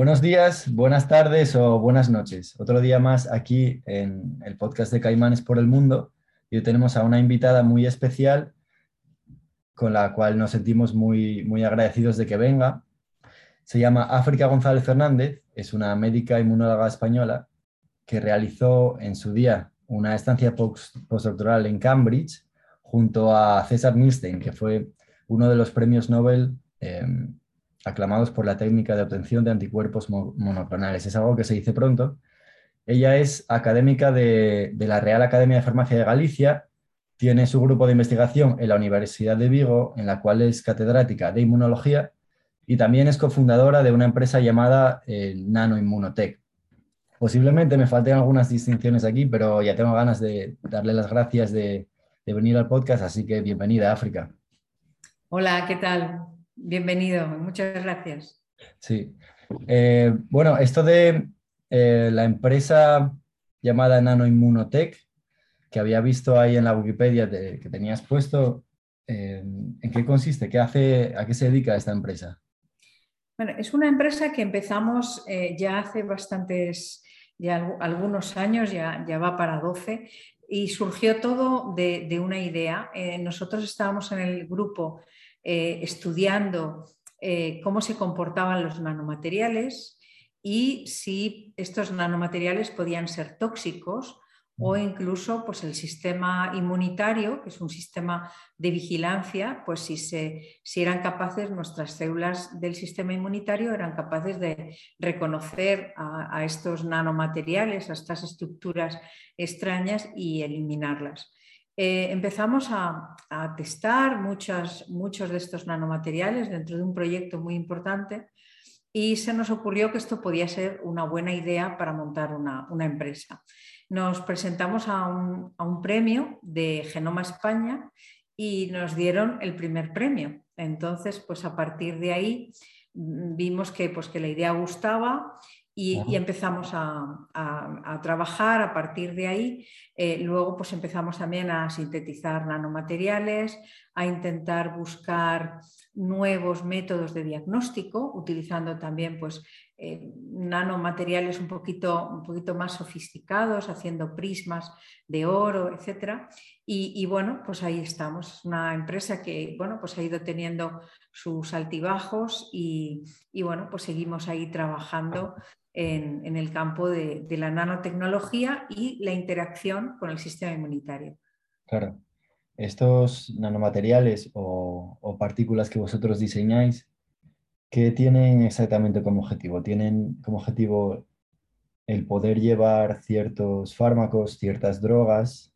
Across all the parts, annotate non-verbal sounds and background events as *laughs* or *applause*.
Buenos días, buenas tardes o buenas noches. Otro día más aquí en el podcast de Caimanes por el Mundo. Y hoy tenemos a una invitada muy especial con la cual nos sentimos muy, muy agradecidos de que venga. Se llama África González Fernández, es una médica inmunóloga española que realizó en su día una estancia postdoctoral en Cambridge junto a César Milstein, que fue uno de los premios Nobel eh, aclamados por la técnica de obtención de anticuerpos monoclonales. Es algo que se dice pronto. Ella es académica de, la Real Academia de Farmacia de Galicia, tiene su grupo de investigación en la Universidad de Vigo, en la cual es catedrática de inmunología y también es cofundadora de una empresa llamada eh, Nano Inmunotech. Posiblemente me falten algunas distinciones aquí, pero ya tengo ganas de darle las gracias de, de venir al podcast, así que bienvenida, África. Hola, ¿qué tal? Bienvenido, muchas gracias. Sí. Eh, bueno, esto de eh, la empresa llamada Nano Immunotech, que había visto ahí en la Wikipedia que tenías puesto, eh, ¿en qué consiste? ¿Qué hace, ¿A qué se dedica esta empresa? Bueno, es una empresa que empezamos ya hace bastantes, ya algunos años, ya, ya va para 12, y surgió todo de, de una idea. nosotros estábamos en el grupo eh, estudiando eh, cómo se comportaban los nanomateriales y si estos nanomateriales podían ser tóxicos o incluso pues, el sistema inmunitario, que es un sistema de vigilancia, pues si, se, si eran capaces, nuestras células del sistema inmunitario eran capaces de reconocer a estos nanomateriales, a estas estructuras extrañas y eliminarlas. Eh, empezamos a, testar muchos de estos nanomateriales dentro de un proyecto muy importante y se nos ocurrió que esto podía ser una buena idea para montar una, empresa. Nos presentamos a un, premio de Genoma España y nos dieron el primer premio. Entonces, pues a partir de ahí mm, vimos que, pues, que la idea gustaba y, empezamos a, trabajar a partir de ahí. Eh, luego pues empezamos también a sintetizar nanomateriales, a intentar buscar nuevos métodos de diagnóstico, utilizando también pues, eh, nanomateriales un poquito, un poquito más sofisticados, haciendo prismas de oro, etc. Y, bueno, pues ahí estamos. Es una empresa que bueno, pues ha ido teniendo sus altibajos y, y bueno, pues seguimos ahí trabajando en, el campo de, la nanotecnología y la interacción con el sistema inmunitario. Claro. Estos nanomateriales o, partículas que vosotros diseñáis, ¿qué tienen exactamente como objetivo? ¿Tienen como objetivo el poder llevar ciertos fármacos, ciertas drogas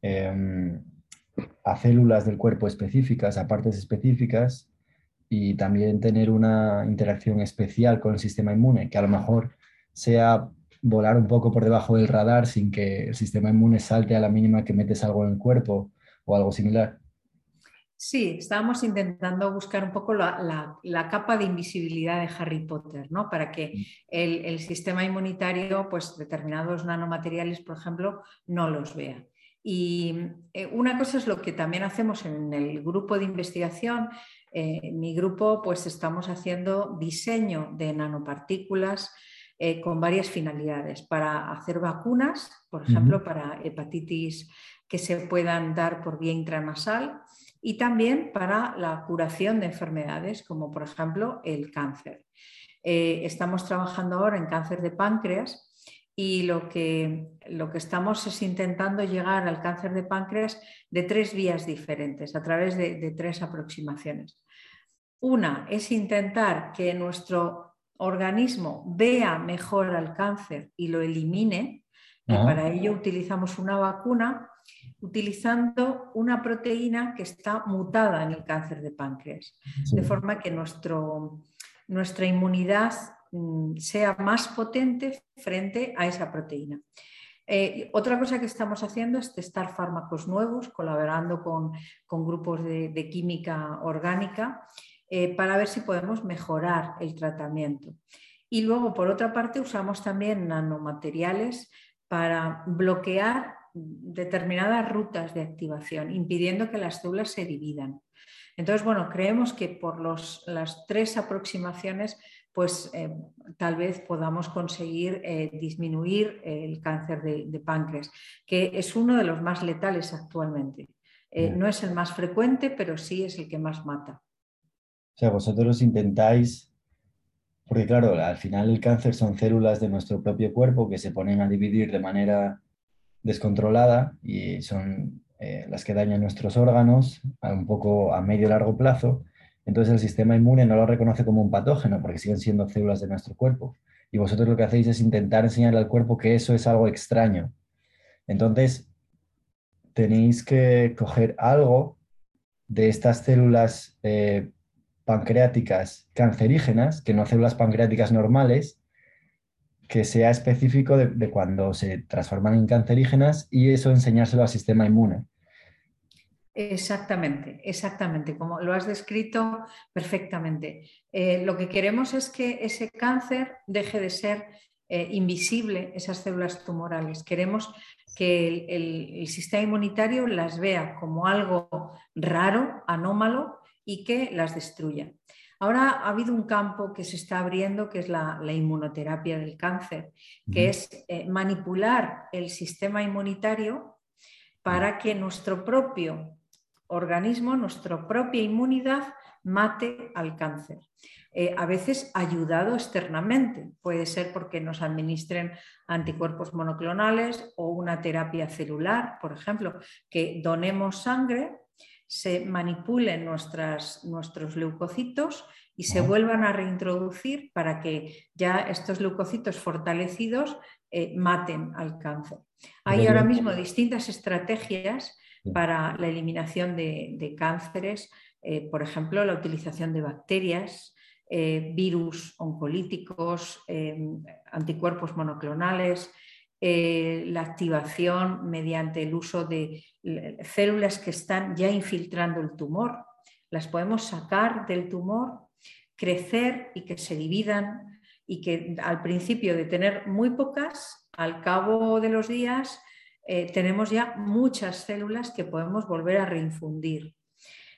em, a células del cuerpo específicas, a partes específicas, y también tener una interacción especial con el sistema inmune, que a lo mejor sea volar un poco por debajo del radar sin que el sistema inmune salte a la mínima que metes algo en el cuerpo o algo similar. Sí, estábamos intentando buscar un poco la, capa de invisibilidad de Harry Potter, ¿no? Para que mm. el, sistema inmunitario, pues determinados nanomateriales, por ejemplo, no los vea. Y eh, una cosa es lo que también hacemos en el grupo de investigación, eh, mi grupo pues estamos haciendo diseño de nanopartículas eh, con varias finalidades, para hacer vacunas, por ejemplo, para hepatitis que se puedan dar por vía intranasal y también para la curación de enfermedades como por ejemplo el cáncer. Eh, estamos trabajando ahora en cáncer de páncreas y lo que, lo que estamos es intentando llegar al cáncer de páncreas de tres vías diferentes, a través de, tres aproximaciones. Una es intentar que nuestro organismo vea mejor al cáncer y lo elimine, y para ello utilizamos una vacuna utilizando una proteína que está mutada en el cáncer de páncreas, de forma que nuestro, nuestra inmunidad Mm, sea más potente frente a esa proteína. Eh, otra cosa que estamos haciendo es testar fármacos nuevos, colaborando con, grupos de, química orgánica, eh, para ver si podemos mejorar el tratamiento. Y luego, por otra parte, usamos también nanomateriales para bloquear determinadas rutas de activación, impidiendo que las células se dividan. Entonces, bueno, creemos que por las tres aproximaciones, pues eh, tal vez podamos conseguir eh, disminuir el cáncer de, páncreas, que es uno de los más letales actualmente. Eh, no es el más frecuente, pero sí es el que más mata. O sea, vosotros intentáis, porque claro, al final el cáncer son células de nuestro propio cuerpo que se ponen a dividir de manera descontrolada y son eh, las que dañan nuestros órganos a un poco a medio largo plazo, entonces el sistema inmune no lo reconoce como un patógeno porque siguen siendo células de nuestro cuerpo. Y vosotros lo que hacéis es intentar enseñarle al cuerpo que eso es algo extraño. Entonces, tenéis que coger algo de estas células eh, pancreáticas cancerígenas, que no células pancreáticas normales, que sea específico de, cuando se transforman en cancerígenas y eso enseñárselo al sistema inmune. Exactamente, exactamente, como lo has descrito perfectamente. Eh, lo que queremos es que ese cáncer deje de ser eh, invisible, esas células tumorales. Queremos que el, sistema inmunitario las vea como algo raro, anómalo y que las destruya. Ahora ha habido un campo que se está abriendo, que es la, inmunoterapia del cáncer, que es eh, manipular el sistema inmunitario para que nuestro propio organismo, nuestra propia inmunidad, mate al cáncer. Eh, a veces ayudado externamente, puede ser porque nos administren anticuerpos monoclonales o una terapia celular, por ejemplo, que donemos sangre, se manipulen nuestras, nuestros leucocitos y se vuelvan a reintroducir para que ya estos leucocitos fortalecidos eh, maten al cáncer. Hay ahora mismo distintas estrategias para la eliminación de, cánceres, eh, por ejemplo, la utilización de bacterias, eh, virus oncolíticos, anticuerpos monoclonales, la activación mediante el uso de células que están ya infiltrando el tumor. Las podemos sacar del tumor, crecer y que se dividan y que al principio de tener muy pocas, al cabo de los días eh, tenemos ya muchas células que podemos volver a reinfundir.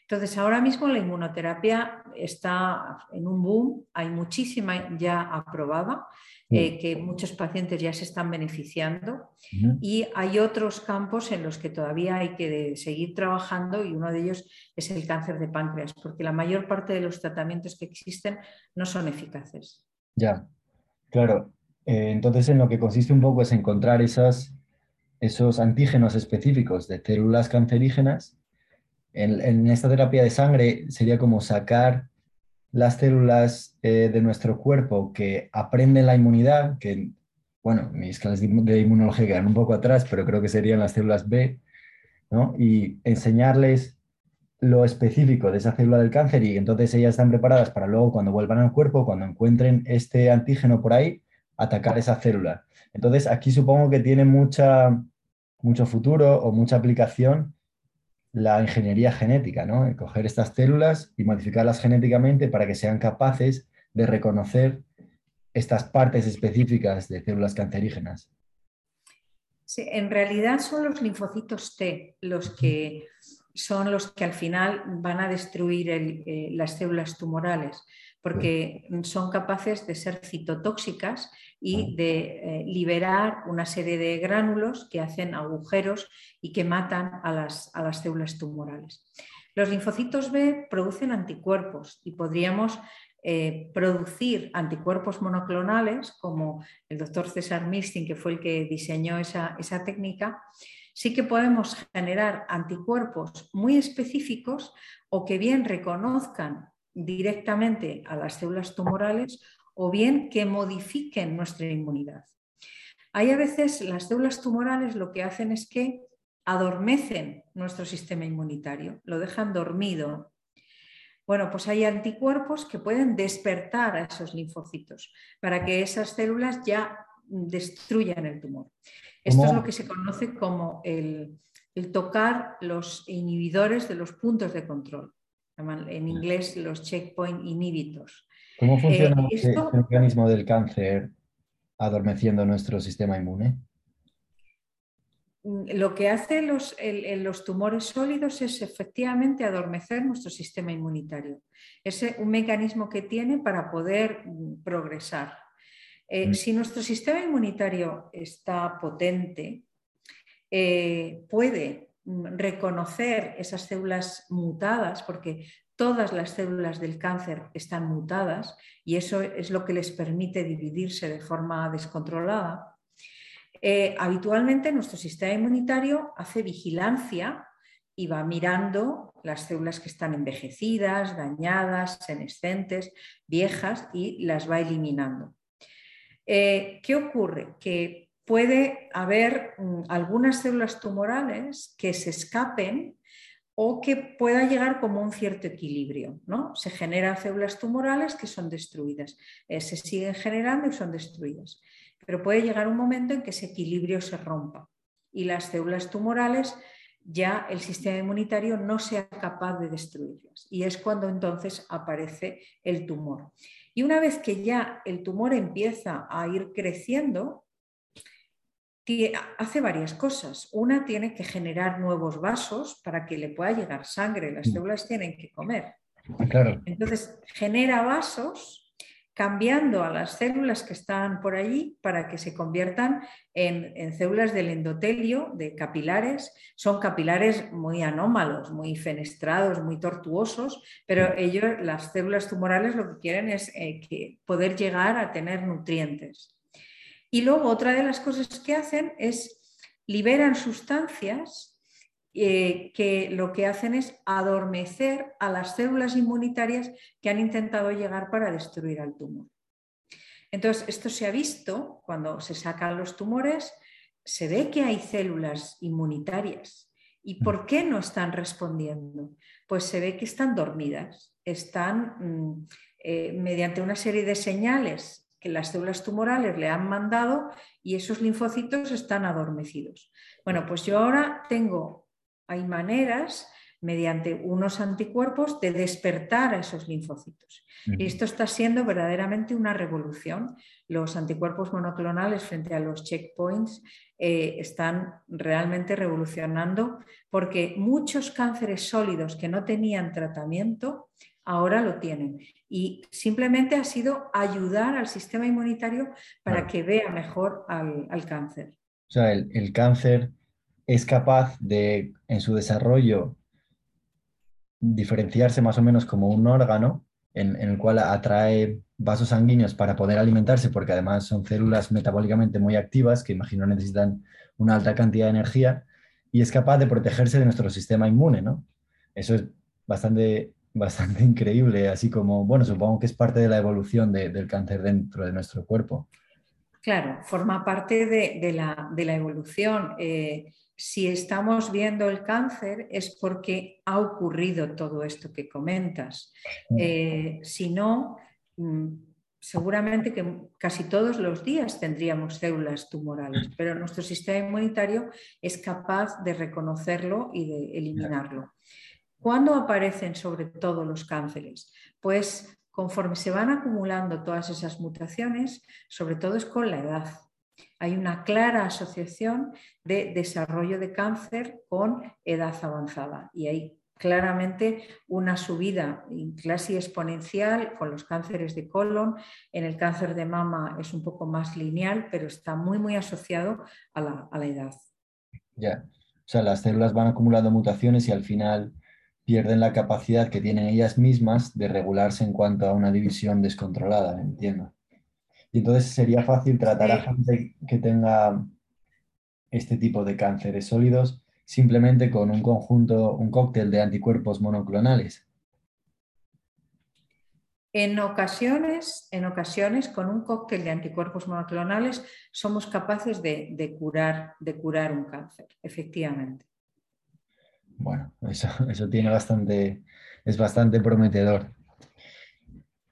Entonces, ahora mismo la inmunoterapia está en un boom, hay muchísima ya aprobada, eh, que muchos pacientes ya se están beneficiando y hay otros campos en los que todavía hay que seguir trabajando y uno de ellos es el cáncer de páncreas, porque la mayor parte de los tratamientos que existen no son eficaces. Ya, claro. Eh, entonces, en lo que consiste un poco es encontrar esas esos antígenos específicos de células cancerígenas. En, esta terapia de sangre sería como sacar las células eh, de nuestro cuerpo que aprenden la inmunidad, que, bueno, mis clases de inmunología quedan un poco atrás, pero creo que serían las células B, ¿no? y enseñarles lo específico de esa célula del cáncer y entonces ellas están preparadas para luego cuando vuelvan al cuerpo, cuando encuentren este antígeno por ahí, atacar esa célula. Entonces aquí supongo que tiene mucha, mucho futuro o mucha aplicación la ingeniería genética, ¿no? Coger estas células y modificarlas genéticamente para que sean capaces de reconocer estas partes específicas de células cancerígenas. Sí, en realidad son los linfocitos T los que son los que al final van a destruir eh, las células tumorales porque son capaces de ser citotóxicas y de eh, liberar una serie de gránulos que hacen agujeros y que matan a las, células tumorales. Los linfocitos B producen anticuerpos y podríamos eh, producir anticuerpos monoclonales, como el doctor César Milstein, que fue el que diseñó esa, esa técnica, sí que podemos generar anticuerpos muy específicos o que bien reconozcan directamente a las células tumorales o bien que modifiquen nuestra inmunidad. Hay a veces las células tumorales lo que hacen es que adormecen nuestro sistema inmunitario, lo dejan dormido. Bueno, pues hay anticuerpos que pueden despertar a esos linfocitos para que esas células ya destruyan el tumor. Esto es lo que se conoce como el tocar los inhibidores de los puntos de control en inglés los checkpoint inhibitors. ¿Cómo funciona eh, el mecanismo del cáncer adormeciendo nuestro sistema inmune? mm, lo que hacen los, los, tumores sólidos es efectivamente adormecer nuestro sistema inmunitario. Es un mecanismo que tiene para poder mm, progresar. Eh, mm. Si nuestro sistema inmunitario está potente, eh, puede reconocer esas células mutadas, porque todas las células del cáncer están mutadas y eso es lo que les permite dividirse de forma descontrolada. Eh, habitualmente nuestro sistema inmunitario hace vigilancia y va mirando las células que están envejecidas, dañadas, senescentes, viejas y las va eliminando. Eh, ¿Qué ocurre? Que puede haber mm, algunas células tumorales que se escapen o que pueda llegar como un cierto equilibrio. ¿no? Se generan células tumorales que son destruidas, eh, se siguen generando y son destruidas. Pero puede llegar un momento en que ese equilibrio se rompa y las células tumorales ya el sistema inmunitario no sea capaz de destruirlas. Y es cuando entonces aparece el tumor. Y una vez que ya el tumor empieza a ir creciendo, hace varias cosas. Una tiene que generar nuevos vasos para que le pueda llegar sangre. Las mm. células tienen que comer. Claro. Entonces genera vasos cambiando a las células que están por allí para que se conviertan en, células del endotelio, de capilares. Son capilares muy anómalos, muy fenestrados, muy tortuosos, pero ellos, las células tumorales lo que quieren es eh, poder llegar a tener nutrientes. Y luego otra de las cosas que hacen es liberan sustancias eh, que lo que hacen es adormecer a las células inmunitarias que han intentado llegar para destruir al tumor. Entonces, esto se ha visto cuando se sacan los tumores, se ve que hay células inmunitarias. ¿Y por qué no están respondiendo? Pues se ve que están dormidas, están mm, eh, mediante una serie de señales que las células tumorales le han mandado y esos linfocitos están adormecidos. Bueno, pues yo ahora tengo, hay maneras mediante unos anticuerpos de despertar a esos linfocitos. Y esto está siendo verdaderamente una revolución. Los anticuerpos monoclonales frente a los checkpoints eh, están realmente revolucionando porque muchos cánceres sólidos que no tenían tratamiento ahora lo tienen. Y simplemente ha sido ayudar al sistema inmunitario para que vea mejor al, cáncer. O sea, el, cáncer es capaz de, en su desarrollo, diferenciarse más o menos como un órgano en, el cual atrae vasos sanguíneos para poder alimentarse, porque además son células metabólicamente muy activas que imagino necesitan una alta cantidad de energía, y es capaz de protegerse de nuestro sistema inmune, ¿no? Eso es bastante bastante *laughs* increíble, así como, bueno, supongo que es parte de la evolución del cáncer dentro de nuestro cuerpo. Claro, forma parte de, la, evolución. Eh, si estamos viendo el cáncer es porque ha ocurrido todo esto que comentas. Mm. Eh, si no, mm, seguramente que casi todos los días tendríamos células tumorales, pero nuestro sistema inmunitario es capaz de reconocerlo y de eliminarlo. ¿Cuándo aparecen sobre todo los cánceres? Pues conforme se van acumulando todas esas mutaciones, sobre todo es con la edad. Hay una clara asociación de desarrollo de cáncer con edad avanzada y hay claramente una subida casi exponencial con los cánceres de colon. En el cáncer de mama es un poco más lineal, pero está muy, muy asociado a la, a la edad. Ya, o sea, las células van acumulando mutaciones y al final pierden la capacidad que tienen ellas mismas de regularse en cuanto a una división descontrolada, entiendo. Y entonces sería fácil tratar a gente que tenga este tipo de cánceres sólidos simplemente con un conjunto, un cóctel de anticuerpos monoclonales. En ocasiones, en ocasiones, con un cóctel de anticuerpos monoclonales somos capaces de, curar, de curar un cáncer, efectivamente. Bueno, eso, *laughs* eso tiene bastante, es bastante prometedor.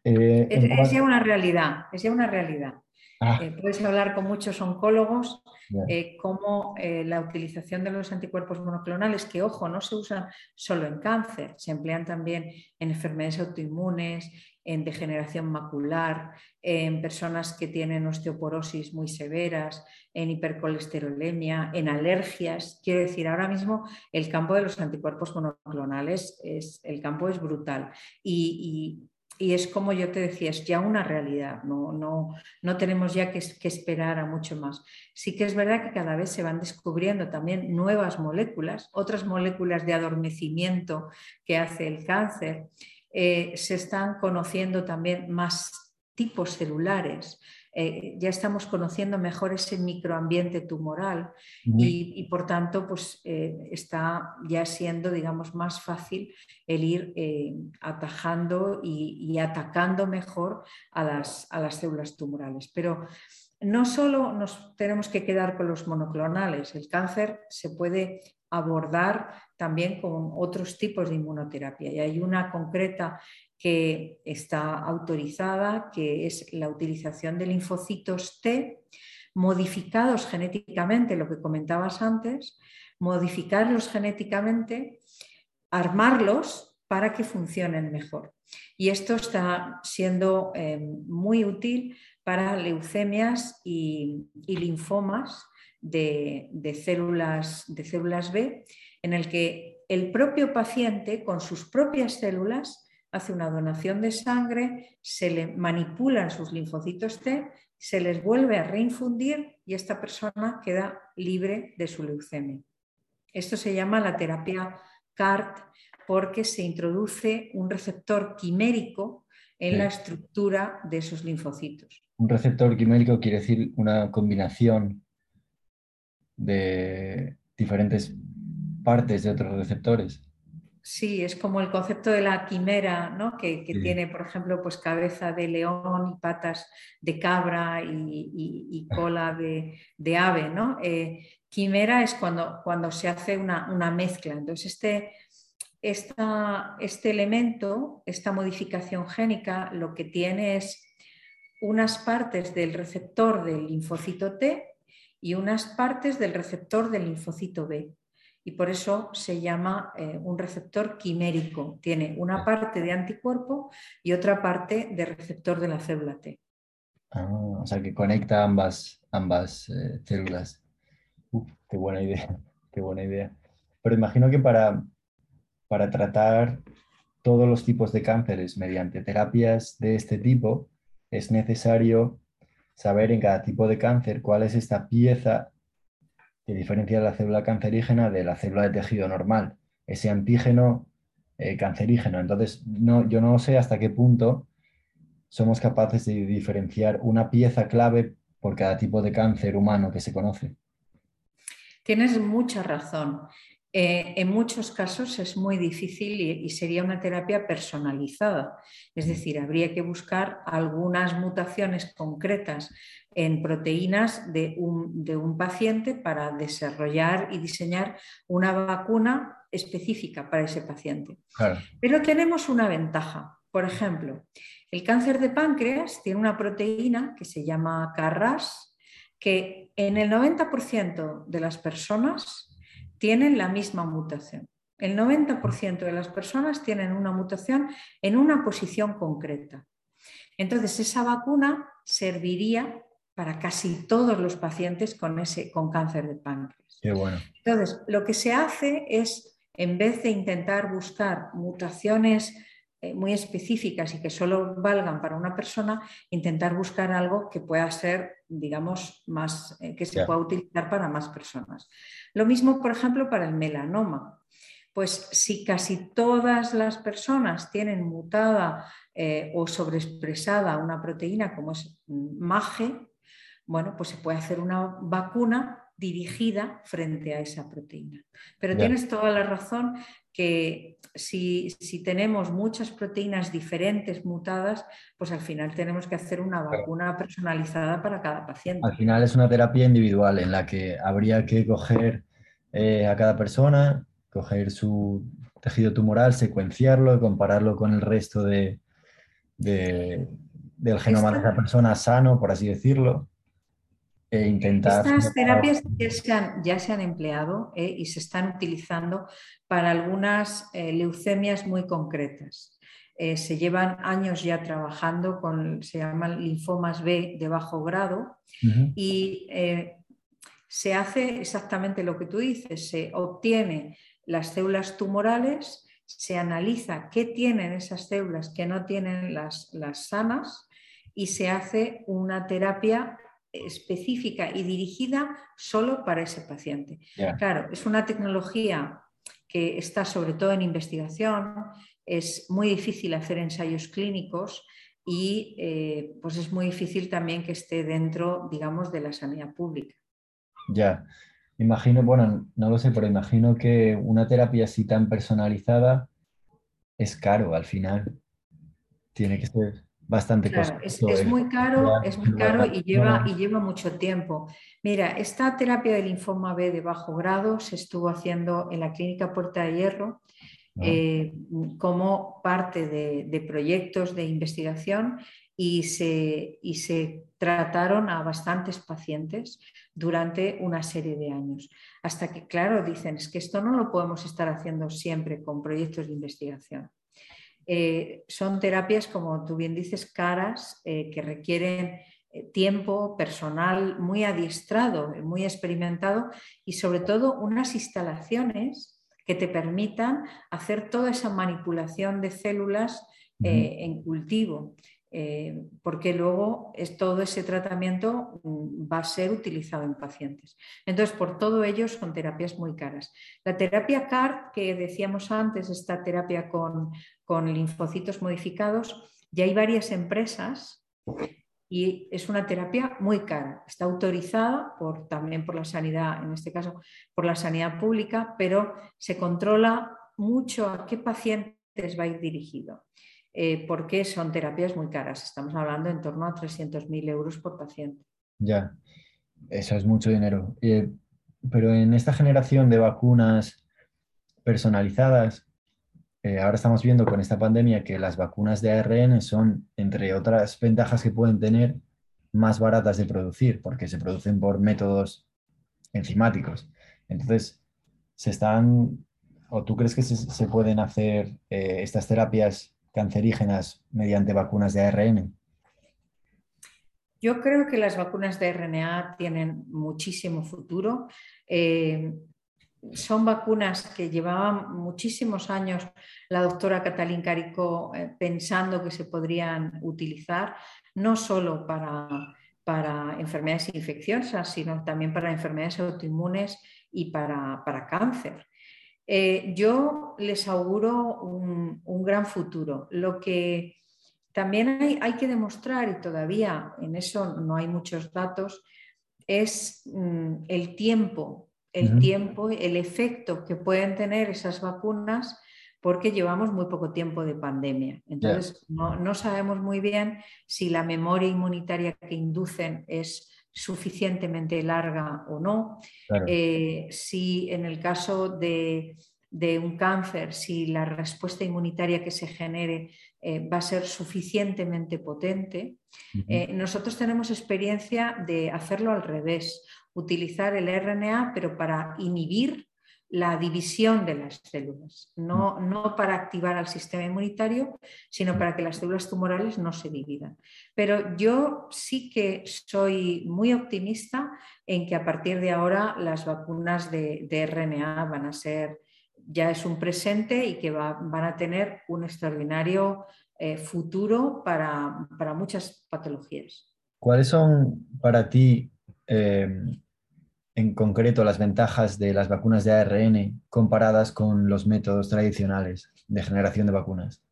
Eh, es, ya una realidad, es ya una realidad. Ah. Eh, puedes hablar con muchos oncólogos eh, cómo la utilización de los anticuerpos monoclonales, que ojo, no se usan solo en cáncer, se emplean también en enfermedades autoinmunes en degeneración macular, en personas que tienen osteoporosis muy severas, en hipercolesterolemia, en alergias. Quiero decir, ahora mismo el campo de los anticuerpos monoclonales, es, el campo es brutal. Y, es como yo te decía, es ya una realidad, no, no, no tenemos ya que, que, esperar a mucho más. Sí que es verdad que cada vez se van descubriendo también nuevas moléculas, otras moléculas de adormecimiento que hace el cáncer. Eh, se están conociendo también más tipos celulares. Eh, ya estamos conociendo mejor ese microambiente tumoral y, por tanto pues, eh, está ya siendo digamos, más fácil el ir atajando y, atacando mejor a las, a las células tumorales. Pero no solo nos tenemos que quedar con los monoclonales, el cáncer se puede abordar también con otros tipos de inmunoterapia. Y hay una concreta que está autorizada, que es la utilización de linfocitos T modificados genéticamente, lo que comentabas antes, modificarlos genéticamente, armarlos para que funcionen mejor. Y esto está siendo eh, muy útil para leucemias y linfomas de, células, de células B, en el que el propio paciente con sus propias células hace una donación de sangre, se le manipulan sus linfocitos T, se les vuelve a reinfundir y esta persona queda libre de su leucemia. Esto se llama la terapia CART porque se introduce un receptor quimérico en la estructura de esos linfocitos. Un receptor quimérico quiere decir una combinación de diferentes partes de otros receptores. Sí, es como el concepto de la quimera, ¿no? que, tiene, por ejemplo, pues cabeza de león y patas de cabra y, cola de, ave. ¿no? Eh, quimera es cuando, cuando se hace una, una mezcla. Entonces, este, esta, este elemento, esta modificación génica, lo que tiene es unas partes del receptor del linfocito T y unas partes del receptor del linfocito B. Y por eso se llama eh, un receptor quimérico. Tiene una parte de anticuerpo y otra parte de receptor de la célula T. Ah, o sea que conecta ambas, ambas eh, células. qué buena idea, *laughs* qué buena idea. Pero imagino que para, para tratar todos los tipos de cánceres mediante terapias de este tipo es necesario saber en cada tipo de cáncer cuál es esta pieza que diferencia la célula cancerígena de la célula de tejido normal, ese antígeno eh, cancerígeno. Entonces, no, yo no sé hasta qué punto somos capaces de diferenciar una pieza clave por cada tipo de cáncer humano que se conoce. Tienes mucha razón. Eh, en muchos casos es muy difícil y, sería una terapia personalizada. Es decir, habría que buscar algunas mutaciones concretas en proteínas de un, paciente para desarrollar y diseñar una vacuna específica para ese paciente. Pero tenemos una ventaja. Por ejemplo, el cáncer de páncreas tiene una proteína que se llama CARRAS, que en el 90% de las personas tienen la misma mutación. El 90% de las personas tienen una mutación en una posición concreta. Entonces, esa vacuna serviría para casi todos los pacientes con, ese, con cáncer de páncreas. Entonces, lo que se hace es, en vez de intentar buscar mutaciones muy específicas y que solo valgan para una persona, intentar buscar algo que pueda ser, digamos, más, eh, que se pueda utilizar para más personas. Lo mismo, por ejemplo, para el melanoma. Pues si casi todas las personas tienen mutada eh, o sobreexpresada una proteína como es MAGE, bueno, pues se puede hacer una vacuna dirigida frente a esa proteína. Pero tienes toda la razón que si, si, tenemos muchas proteínas diferentes mutadas, pues al final tenemos que hacer una vacuna personalizada para cada paciente. Al final es una terapia individual en la que habría que coger eh, a cada persona, coger su tejido tumoral, secuenciarlo, compararlo con el resto de, del genoma de esa persona sano, por así decirlo. E intentar... Estas terapias ya se han, empleado eh, y se están utilizando para algunas eh, leucemias muy concretas. se llevan años ya trabajando con, se llaman linfomas B de bajo grado y se hace exactamente lo que tú dices, se obtiene las células tumorales, se analiza qué tienen esas células que no tienen las, las sanas y se hace una terapia específica y dirigida solo para ese paciente. Claro, es una tecnología que está sobre todo en investigación, es muy difícil hacer ensayos clínicos y eh, pues es muy difícil también que esté dentro, digamos, de la sanidad pública. Ya, imagino, bueno, no lo sé, pero imagino que una terapia así tan personalizada es caro al final. Tiene que ser bastante claro, Es, muy caro, es muy caro y lleva, y lleva mucho tiempo. Mira, esta terapia de linfoma B de bajo grado se estuvo haciendo en la clínica Puerta de Hierro ah. eh, como parte de, proyectos de investigación y se, y se trataron a bastantes pacientes durante una serie de años. Hasta que, claro, dicen, es que esto no lo podemos estar haciendo siempre con proyectos de investigación. Eh, son terapias, como tú bien dices, caras, eh, que requieren eh, tiempo personal muy adiestrado, muy experimentado y sobre todo unas instalaciones que te permitan hacer toda esa manipulación de células en cultivo. Eh, porque luego es, todo ese tratamiento mm, va a ser utilizado en pacientes. Entonces, por todo ello son terapias muy caras. La terapia CAR, que decíamos antes, esta terapia con, linfocitos modificados, ya hay varias empresas y es una terapia muy cara. Está autorizada por, también por la sanidad, en este caso por la sanidad pública, pero se controla mucho a qué pacientes va a ir dirigido. Eh, porque son terapias muy caras. Estamos hablando en torno a 300.000 euros por paciente. Ya, eso es mucho dinero. Eh, pero en esta generación de vacunas personalizadas, eh, ahora estamos viendo con esta pandemia que las vacunas de ARN son, entre otras ventajas que pueden tener, más baratas de producir, porque se producen por métodos enzimáticos. Entonces, se están, o tú crees que se, pueden hacer estas terapias cancerígenas mediante vacunas de ARN? Yo creo que las vacunas de RNA tienen muchísimo futuro. Eh, son vacunas que llevaban muchísimos años la doctora Catalín Carico eh, pensando que se podrían utilizar, no solo para, para, enfermedades infecciosas, sino también para enfermedades autoinmunes y para, para cáncer. Eh, yo les auguro un, gran futuro. Lo que también hay, que demostrar, y todavía en eso no hay muchos datos, es mm, el tiempo, el tiempo, el efecto que pueden tener esas vacunas porque llevamos muy poco tiempo de pandemia. Entonces, no, sabemos muy bien si la memoria inmunitaria que inducen es suficientemente larga o no. Eh, si en el caso de, un cáncer, si la respuesta inmunitaria que se genere eh, va a ser suficientemente potente. Eh, nosotros tenemos experiencia de hacerlo al revés, utilizar el RNA, pero para inhibir la división de las células, no, mm. no, para activar al sistema inmunitario, sino para que las células tumorales no se dividan. Pero yo sí que soy muy optimista en que a partir de ahora las vacunas de, RNA van a ser, ya es un presente y que van a tener un extraordinario eh, futuro para, muchas patologías. ¿Cuáles son para ti eh, en concreto las ventajas de las vacunas de ARN comparadas con los métodos tradicionales de generación de vacunas?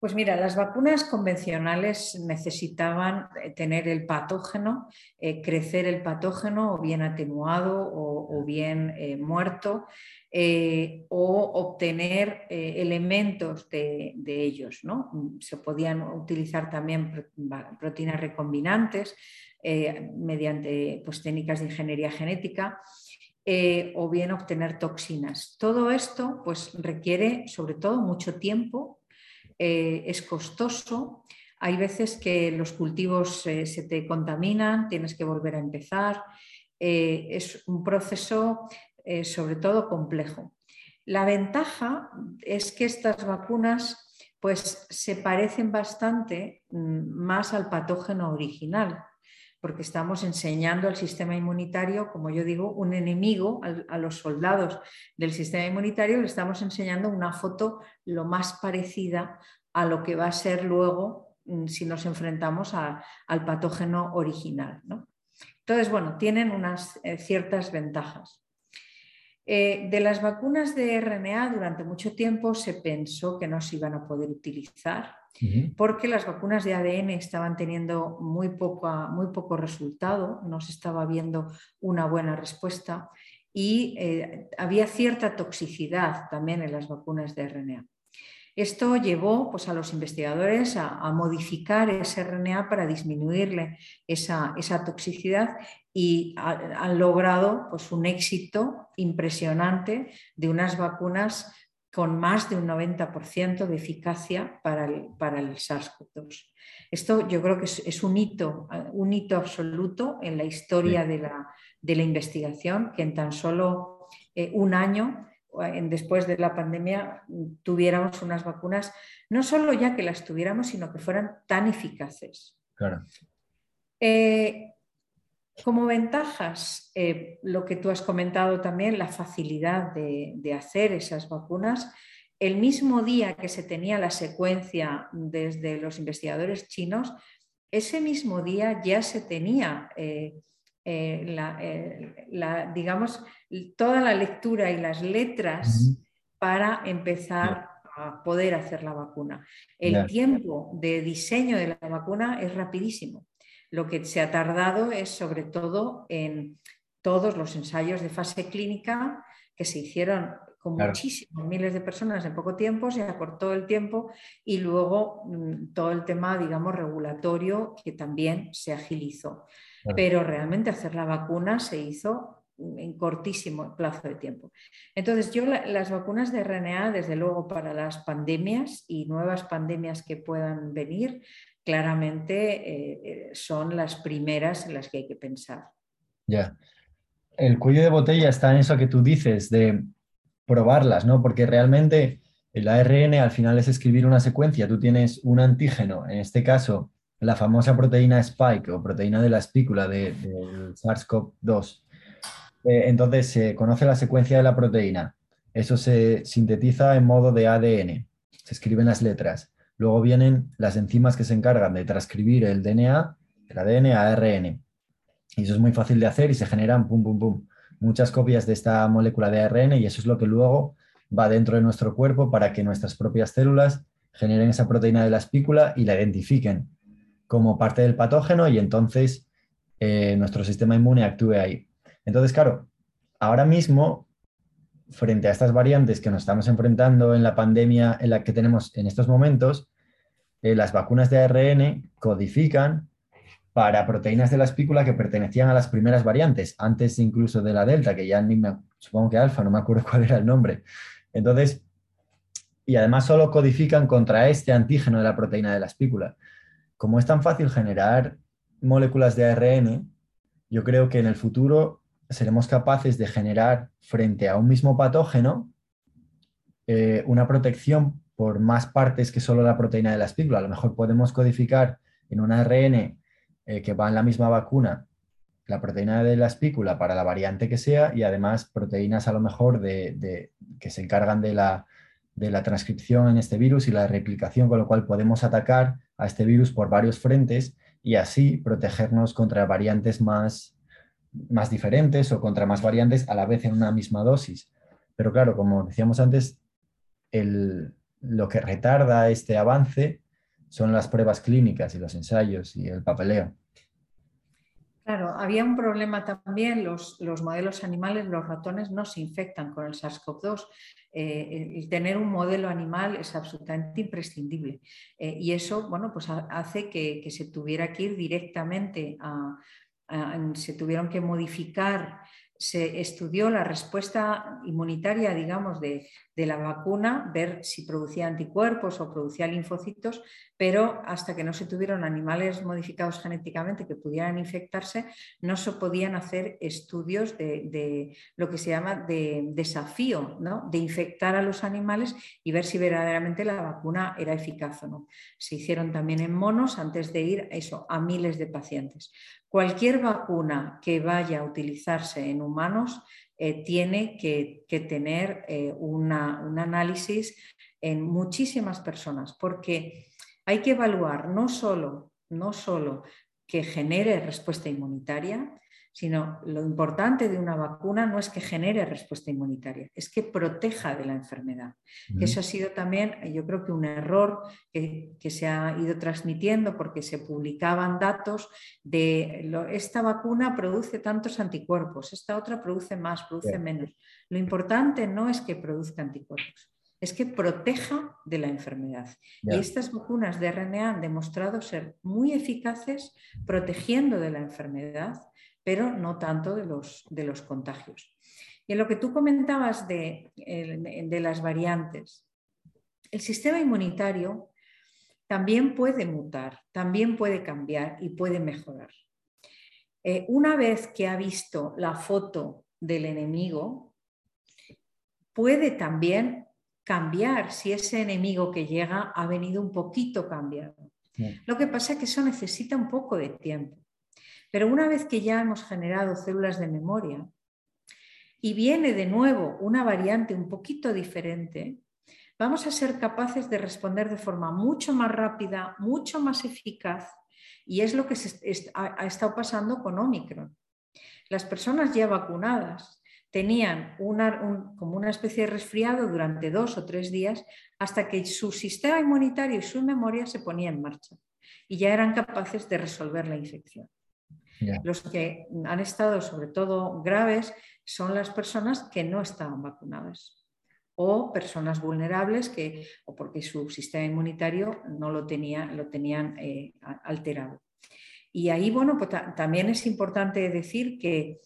Pues mira, las vacunas convencionales necesitaban eh, tener el patógeno, eh, crecer el patógeno o bien atenuado o, bien eh, muerto, o obtener elementos de, de, ellos. ¿no? Se podían utilizar también proteínas recombinantes, eh, mediante pues, técnicas de ingeniería genética eh, o bien obtener toxinas. Todo esto pues, requiere sobre todo mucho tiempo, eh, es costoso. Hay veces que los cultivos se te contaminan, tienes que volver a empezar. es un proceso sobre todo complejo. La ventaja es que estas vacunas pues se parecen bastante mm, más al patógeno original, porque estamos enseñando al sistema inmunitario, como yo digo, un enemigo a los soldados del sistema inmunitario, le estamos enseñando una foto lo más parecida a lo que va a ser luego mm, si nos enfrentamos al patógeno original. Entonces, bueno, tienen unas eh, ciertas ventajas. Eh, de las vacunas de RNA durante mucho tiempo se pensó que no se iban a poder utilizar porque las vacunas de ADN estaban teniendo muy, muy poco resultado, no se estaba viendo una buena respuesta y eh, había cierta toxicidad también en las vacunas de RNA. Esto llevó pues, a los investigadores a, modificar ese RNA para disminuirle esa, toxicidad y han logrado pues, un éxito impresionante de unas vacunas con más de un 90% de eficacia para el, para el SARS-CoV-2. Esto yo creo que es, un, hito, un hito absoluto en la historia de, la, de, la, investigación, que en tan solo eh, un año después de la pandemia tuviéramos unas vacunas, no solo ya que las tuviéramos, sino que fueran tan eficaces. Claro. Eh, como ventajas, eh, lo que tú has comentado también, la facilidad de, de, hacer esas vacunas. El mismo día que se tenía la secuencia desde los investigadores chinos, ese mismo día ya se tenía eh, eh, eh, la, digamos, toda la lectura y las letras para empezar a poder hacer la vacuna. El tiempo de diseño de la vacuna es rapidísimo. Lo que se ha tardado es sobre todo en todos los ensayos de fase clínica que se hicieron con muchísimos miles de personas en poco tiempo, se acortó el tiempo y luego mm, todo el tema, digamos, regulatorio que también se agilizó. Pero realmente hacer la vacuna se hizo en cortísimo plazo de tiempo. Entonces, yo las vacunas de RNA, desde luego para las pandemias y nuevas pandemias que puedan venir, claramente eh, son las primeras en las que hay que pensar. Ya. El cuello de botella está en eso que tú dices, de probarlas, ¿no? Porque realmente el ARN al final es escribir una secuencia. Tú tienes un antígeno, en este caso la famosa proteína spike o proteína de la espícula del de, SARS-CoV-2. Eh, entonces se conoce la secuencia de la proteína. Eso se sintetiza en modo de ADN. Se escriben las letras. Luego vienen las enzimas que se encargan de transcribir el DNA, el ADN a ARN. Y eso es muy fácil de hacer y se generan pum, pum, pum, muchas copias de esta molécula de ARN y eso es lo que luego va dentro de nuestro cuerpo para que nuestras propias células generen esa proteína de la espícula y la identifiquen como parte del patógeno y entonces eh, nuestro sistema inmune actúe ahí. Entonces, claro, ahora mismo, frente a estas variantes que nos estamos enfrentando en la pandemia en la que tenemos en estos momentos, eh, las vacunas de ARN codifican para proteínas de la espícula que pertenecían a las primeras variantes, antes incluso de la delta, que ya ni me, supongo que alfa, no me acuerdo *laughs* cuál era el nombre. Entonces, y además solo codifican contra este antígeno de la proteína de la espícula como es tan fácil generar moléculas de ARN, yo creo que en el futuro seremos capaces de generar frente a un mismo patógeno eh, una protección por más partes que solo la proteína de la espícula. A lo mejor podemos codificar en un ARN eh, que va en la misma vacuna la proteína de la espícula para la variante que sea y además proteínas a lo mejor de, que se encargan de la, de la transcripción en este virus y la replicación, con lo cual podemos atacar a este virus por varios frentes y así protegernos contra variantes más, más diferentes o contra más variantes a la vez en una misma dosis. Pero claro, como decíamos antes, lo que retarda este avance son las pruebas clínicas y los ensayos y el papeleo. Claro, había un problema también, los, modelos animales, los ratones no se infectan con el SARS-CoV-2. Eh, el tener un modelo animal es absolutamente imprescindible. Eh, y eso, bueno, pues hace que, se tuviera que ir directamente a, se tuvieron que modificar se estudió la respuesta inmunitaria, digamos, de, la vacuna, ver si producía anticuerpos o producía linfocitos, pero hasta que no se tuvieron animales modificados genéticamente que pudieran infectarse, no se podían hacer estudios de, lo que se llama de desafío, ¿no? de infectar a los animales y ver si verdaderamente la vacuna era eficaz o no. Se hicieron también en monos antes de ir eso, a miles de pacientes. Cualquier vacuna que vaya a utilizarse en humanos eh, tiene que, tener eh, un análisis en muchísimas personas, porque hay que evaluar no solo, no solo que genere respuesta inmunitaria, sino lo importante de una vacuna no es que genere respuesta inmunitaria, es que proteja de la enfermedad. Eso ha sido también, yo creo que un error que, se ha ido transmitiendo porque se publicaban datos de esta vacuna produce tantos anticuerpos, esta otra produce más, produce menos. Lo importante no es que produzca anticuerpos, es que proteja de la enfermedad. Y estas vacunas de RNA han demostrado ser muy eficaces protegiendo de la enfermedad pero no tanto de los, de los contagios. Y en lo que tú comentabas de, de las variantes, el sistema inmunitario también puede mutar, también puede cambiar y puede mejorar. Eh, una vez que ha visto la foto del enemigo, puede también cambiar si ese enemigo que llega ha venido un poquito cambiado. Lo que pasa es que eso necesita un poco de tiempo. Pero una vez que ya hemos generado células de memoria y viene de nuevo una variante un poquito diferente, vamos a ser capaces de responder de forma mucho más rápida, mucho más eficaz. Y es lo que ha, estado pasando con Omicron. Las personas ya vacunadas tenían como una especie de resfriado durante dos o tres días hasta que su sistema inmunitario y su memoria se ponían en marcha y ya eran capaces de resolver la infección. Los que han estado sobre todo graves son las personas que no estaban vacunadas o personas vulnerables que, o porque su sistema inmunitario no lo, tenía, lo tenían eh, alterado. Y ahí, bueno, pues también es importante decir que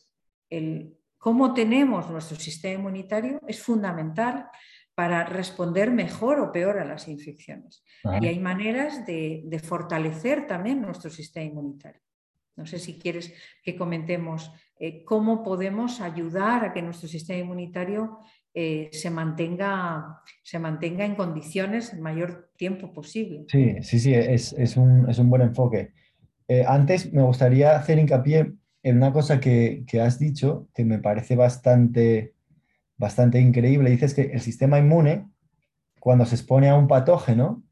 el, cómo tenemos nuestro sistema inmunitario es fundamental para responder mejor o peor a las infecciones. Y hay maneras de fortalecer también nuestro sistema inmunitario. No sé si quieres que comentemos eh, cómo podemos ayudar a que nuestro sistema inmunitario eh, se, mantenga, se mantenga en condiciones el mayor tiempo posible. Sí, sí, sí, es, un, buen enfoque. Eh, antes me gustaría hacer hincapié en una cosa que, has dicho que me parece bastante, bastante increíble. Dices que el sistema inmune, cuando se expone a un patógeno,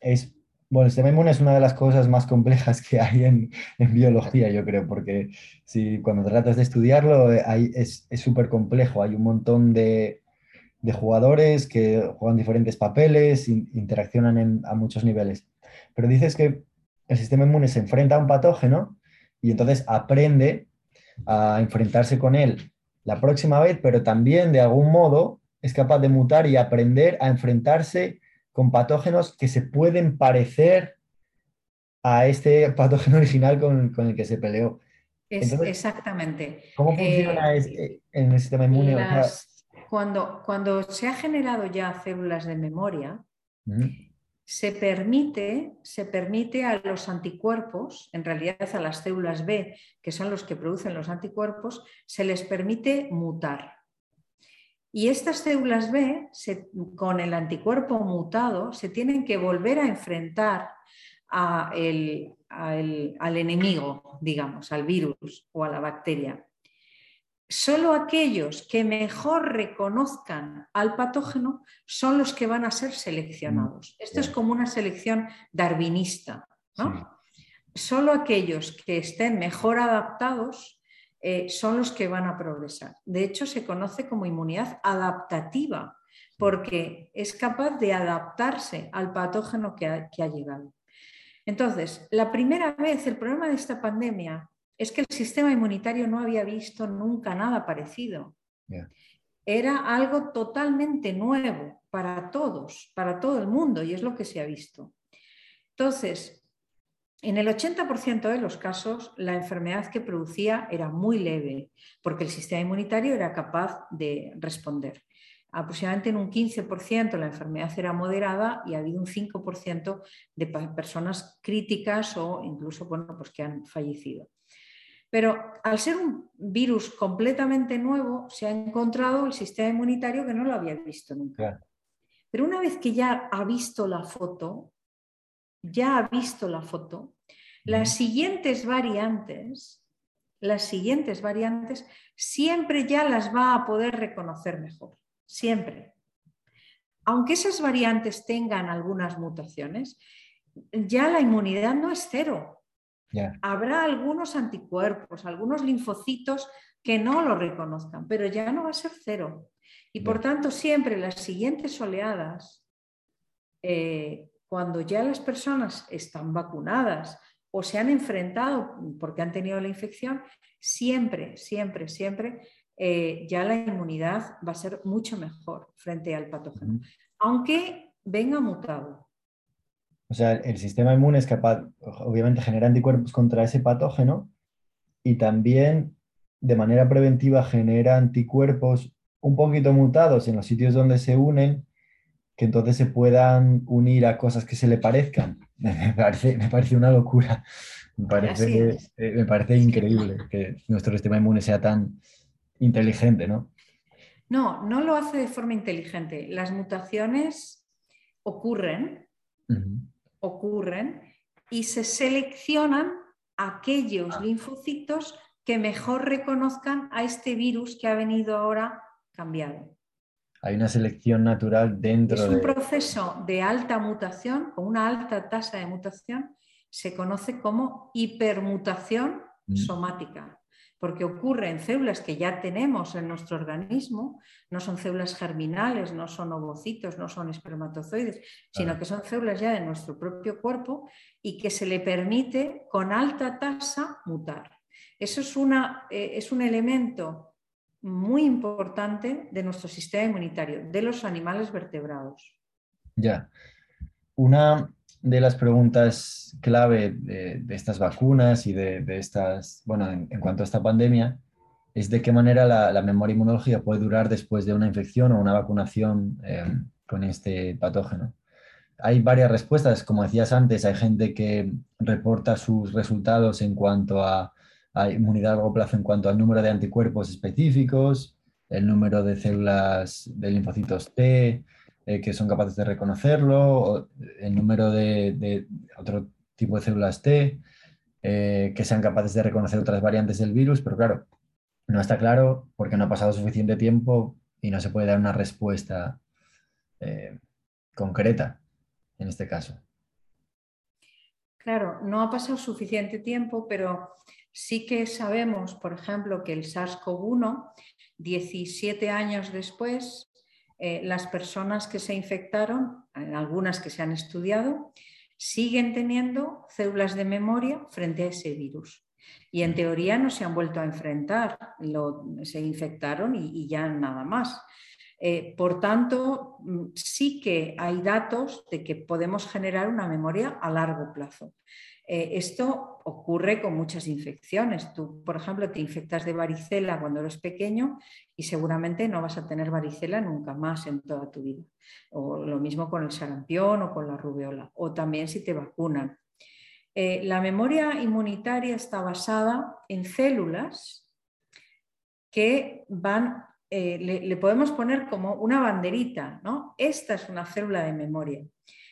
es bueno, el sistema inmune es una de las cosas más complejas que hay en, biología, yo creo, porque si cuando tratas de estudiarlo eh, es súper complejo. Hay un montón de, jugadores que juegan diferentes papeles, interaccionan a muchos niveles. Pero dices que el sistema inmune se enfrenta a un patógeno y entonces aprende a enfrentarse con él la próxima vez, pero también de algún modo es capaz de mutar y aprender a enfrentarse con patógenos que se pueden parecer a este patógeno original con, el que se peleó. exactamente. ¿Cómo funciona eh, en el sistema inmune? cuando, cuando se ha generado ya células de memoria, se, permite, se permite a los anticuerpos, en realidad a las células B, que son los que producen los anticuerpos, se les permite mutar. Y estas células B, con el anticuerpo mutado, se tienen que volver a enfrentar al enemigo, digamos, al virus o a la bacteria. Solo aquellos que mejor reconozcan al patógeno son los que van a ser seleccionados. Mm, Esto es como una selección darwinista. Solo aquellos que estén mejor adaptados eh, son los que van a progresar. De hecho, se conoce como inmunidad adaptativa, porque es capaz de adaptarse al patógeno que ha, llegado. Entonces, la primera vez, el problema de esta pandemia es que el sistema inmunitario no había visto nunca nada parecido. Era algo totalmente nuevo para todos, para todo el mundo, y es lo que se ha visto. Entonces, En el 80% de los casos, la enfermedad que producía era muy leve, porque el sistema inmunitario era capaz de responder. Aproximadamente en un 15% la enfermedad era moderada y ha habido un 5% de personas críticas o incluso bueno, pues que han fallecido. Pero al ser un virus completamente nuevo, se ha encontrado el sistema inmunitario que no lo había visto nunca. Pero una vez que ya ha visto la foto, ya ha visto la foto, las siguientes variantes, las siguientes variantes siempre ya las va a poder reconocer mejor, siempre. Aunque esas variantes tengan algunas mutaciones, ya la inmunidad no es cero. Habrá algunos anticuerpos, algunos linfocitos que no lo reconozcan, pero ya no va a ser cero. Y por tanto, siempre las siguientes oleadas, eh, cuando ya las personas están vacunadas o se han enfrentado porque han tenido la infección, siempre, siempre, siempre eh, ya la inmunidad va a ser mucho mejor frente al patógeno, aunque venga mutado. O sea, el sistema inmune es capaz, obviamente, genera anticuerpos contra ese patógeno y también de manera preventiva genera anticuerpos un poquito mutados en los sitios donde se unen, que entonces se puedan unir a cosas que se le parezcan. *laughs* Me parece, me parece una locura. Me parece, eh, me parece increíble que nuestro sistema inmune sea tan inteligente, ¿no? No, no lo hace de forma inteligente. Las mutaciones ocurren, ocurren y se seleccionan aquellos ah. linfocitos que mejor reconozcan a este virus que ha venido ahora cambiado. Hay una selección natural dentro de... Es un proceso de alta mutación, con una alta tasa de mutación, se conoce como hipermutación mm. somática, porque ocurre en células que ya tenemos en nuestro organismo, no son células germinales, no son ovocitos, no son espermatozoides, sino que son células ya de nuestro propio cuerpo y que se le permite con alta tasa mutar. Eso es, una, eh, es un elemento muy importante de nuestro sistema inmunitario, de los animales vertebrados. Ya. Una de las preguntas clave de, estas vacunas y de, estas, bueno, en, cuanto a esta pandemia, es de qué manera la, memoria inmunológica puede durar después de una infección o una vacunación eh, con este patógeno. Hay varias respuestas, como decías antes, hay gente que reporta sus resultados en cuanto a hay inmunidad a largo plazo en cuanto al número de anticuerpos específicos, el número de células de linfocitos T eh, que son capaces de reconocerlo, el número de, otro tipo de células T eh, que sean capaces de reconocer otras variantes del virus, pero claro, no está claro porque no ha pasado suficiente tiempo y no se puede dar una respuesta eh, concreta en este caso. Claro, no ha pasado suficiente tiempo, pero Sí que sabemos, por ejemplo, que el SARS-CoV-1, 17 años después, eh, las personas que se infectaron, algunas que se han estudiado, siguen teniendo células de memoria frente a ese virus. Y en teoría no se han vuelto a enfrentar, se infectaron y, ya nada más. Eh, por tanto, mm, sí que hay datos de que podemos generar una memoria a largo plazo. Eh, esto ocurre con muchas infecciones. Tú, por ejemplo, te infectas de varicela cuando eres pequeño y seguramente no vas a tener varicela nunca más en toda tu vida. O lo mismo con el sarampión o con la rubiola. O también si te vacunan. Eh, la memoria inmunitaria está basada en células que van, eh, le, le, podemos poner como una banderita, ¿no? Esta es una célula de memoria.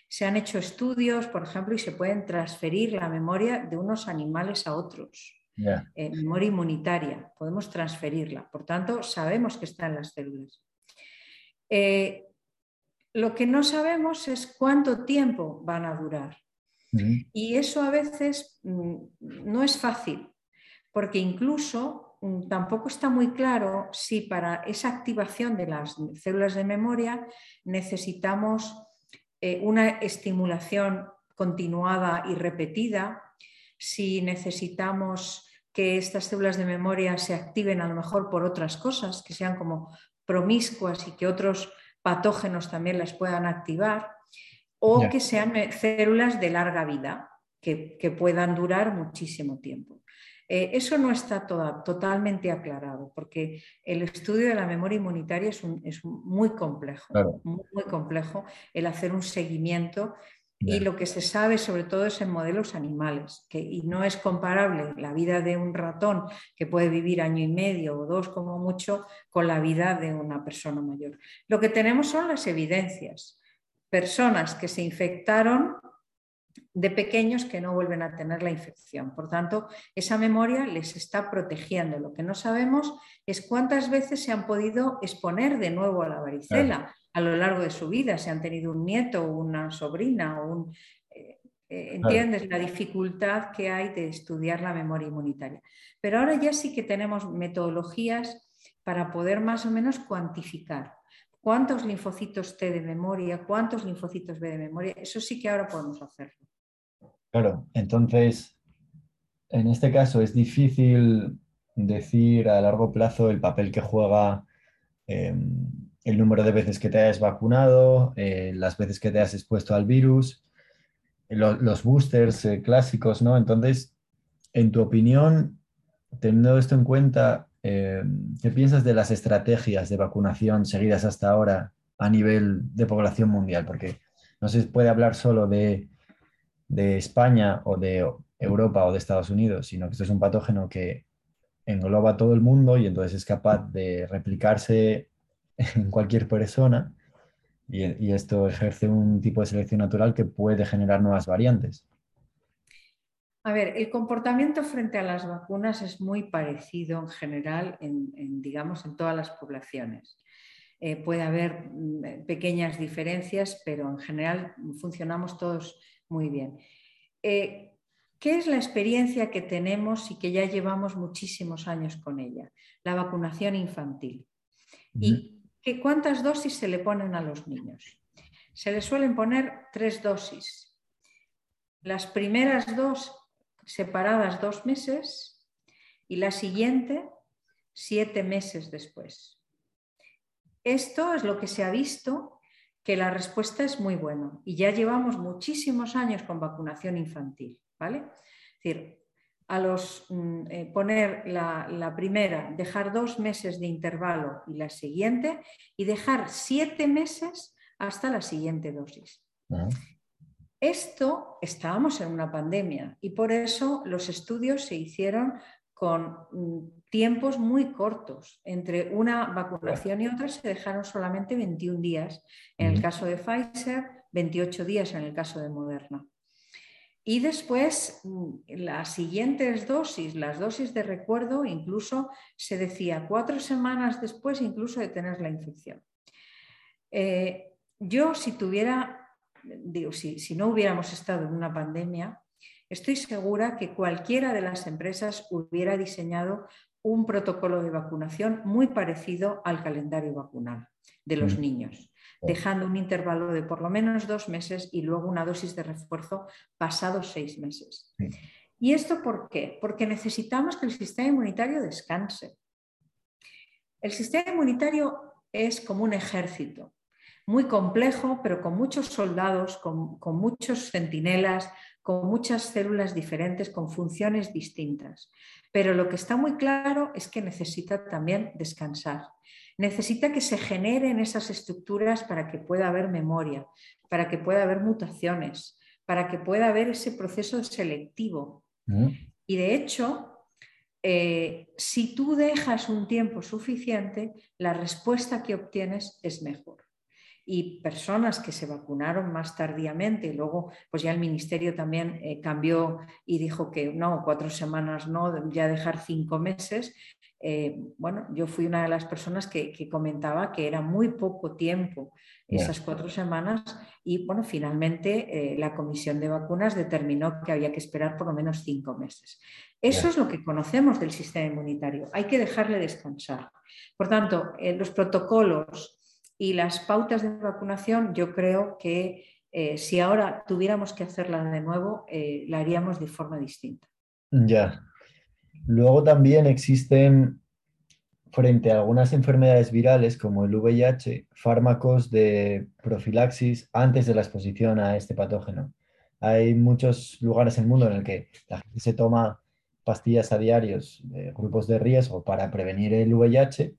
Se han hecho estudios, por ejemplo, y se pueden transferir la memoria de unos animales a otros. Eh, memoria inmunitaria, podemos transferirla. Por tanto, sabemos que está en las células. Eh, lo que no sabemos es cuánto tiempo van a durar. Y eso a veces mm, no es fácil, porque incluso tampoco está muy claro si para esa activación de las células de memoria necesitamos eh, una estimulación continuada y repetida, si necesitamos que estas células de memoria se activen a lo mejor por otras cosas, que sean como promiscuas y que otros patógenos también las puedan activar, o que sean células de larga vida, que, puedan durar muchísimo tiempo. Eh, eso no está totalmente aclarado, porque el estudio de la memoria inmunitaria es, muy complejo, muy, complejo el hacer un seguimiento y lo que se sabe sobre todo es en modelos animales, que, y no es comparable la vida de un ratón que puede vivir año y medio o dos como mucho con la vida de una persona mayor. Lo que tenemos son las evidencias. Personas que se infectaron de pequeños que no vuelven a tener la infección. Por tanto, esa memoria les está protegiendo. Lo que no sabemos es cuántas veces se han podido exponer de nuevo a la varicela a lo largo de su vida, si han tenido un nieto o una sobrina un... Eh, eh, ¿Entiendes la dificultad que hay de estudiar la memoria inmunitaria? Pero ahora ya sí que tenemos metodologías para poder más o menos cuantificar cuántos linfocitos T de memoria, cuántos linfocitos B de memoria, eso sí que ahora podemos hacerlo. Claro, entonces, en este caso es difícil decir a largo plazo el papel que juega em, el número de veces que te hayas vacunado, eh, las veces que te has expuesto al virus, los boosters eh, clásicos, ¿no? Entonces, en tu opinión, teniendo esto en cuenta, eh, ¿qué piensas de las estrategias de vacunación seguidas hasta ahora a nivel de población mundial? Porque no se puede hablar solo de, España o de Europa o de Estados Unidos, sino que esto es un patógeno que engloba todo el mundo y entonces es capaz de replicarse en cualquier persona y, esto ejerce un tipo de selección natural que puede generar nuevas variantes. A ver, el comportamiento frente a las vacunas es muy parecido en general en, digamos, en todas las poblaciones. Eh, puede haber mm, pequeñas diferencias, pero en general funcionamos todos muy bien. Eh, ¿Qué es la experiencia que tenemos y que ya llevamos muchísimos años con ella? La vacunación infantil. ¿Y cuántas dosis se le ponen a los niños? Se les suelen poner tres dosis. Las primeras dos separadas dos meses y la siguiente siete meses después. Esto es lo que se ha visto, que la respuesta es muy buena y ya llevamos muchísimos años con vacunación infantil, ¿vale? Es decir, a los mm, eh, poner la, primera, dejar dos meses de intervalo y la siguiente, y dejar siete meses hasta la siguiente dosis. Esto estábamos en una pandemia y por eso los estudios se hicieron con mm, tiempos muy cortos. Entre una vacunación y otra se dejaron solamente 21 días en el caso de Pfizer, 28 días en el caso de Moderna. Y después, mm, las siguientes dosis, las dosis de recuerdo, incluso se decía cuatro semanas después incluso de tener la infección. Eh, yo, si tuviera, digo, si, si no hubiéramos estado en una pandemia, estoy segura que cualquiera de las empresas hubiera diseñado un protocolo de vacunación muy parecido al calendario vacunal de los mm. niños dejando un intervalo de por lo menos dos meses y luego una dosis de refuerzo pasados seis meses. ¿Y esto por qué? Porque necesitamos que el sistema inmunitario descanse. El sistema inmunitario es como un ejército, muy complejo, pero con muchos soldados, con, con muchos centinelas, con muchas células diferentes, con funciones distintas. Pero lo que está muy claro es que necesita también descansar necesita que se generen esas estructuras para que pueda haber memoria, para que pueda haber mutaciones, para que pueda haber ese proceso selectivo. Mm. Y de hecho, eh, si tú dejas un tiempo suficiente, la respuesta que obtienes es mejor. Y personas que se vacunaron más tardíamente, y luego pues ya el ministerio también eh, cambió y dijo que no, cuatro semanas no, ya dejar cinco meses, eh, bueno, yo fui una de las personas que, comentaba que era muy poco tiempo, esas cuatro semanas, y bueno, finalmente eh, la comisión de vacunas determinó que había que esperar por lo menos cinco meses. Eso es lo que conocemos del sistema inmunitario, hay que dejarle descansar. Por tanto, los protocolos y las pautas de vacunación, yo creo que si ahora tuviéramos que hacerla de nuevo, la haríamos de forma distinta. Ya, Luego también existen, frente a algunas enfermedades virales como el VIH, fármacos de profilaxis antes de la exposición a este patógeno. hay muchos lugares en el mundo en el que la gente se toma pastillas a diarios de grupos de riesgo para prevenir el VIH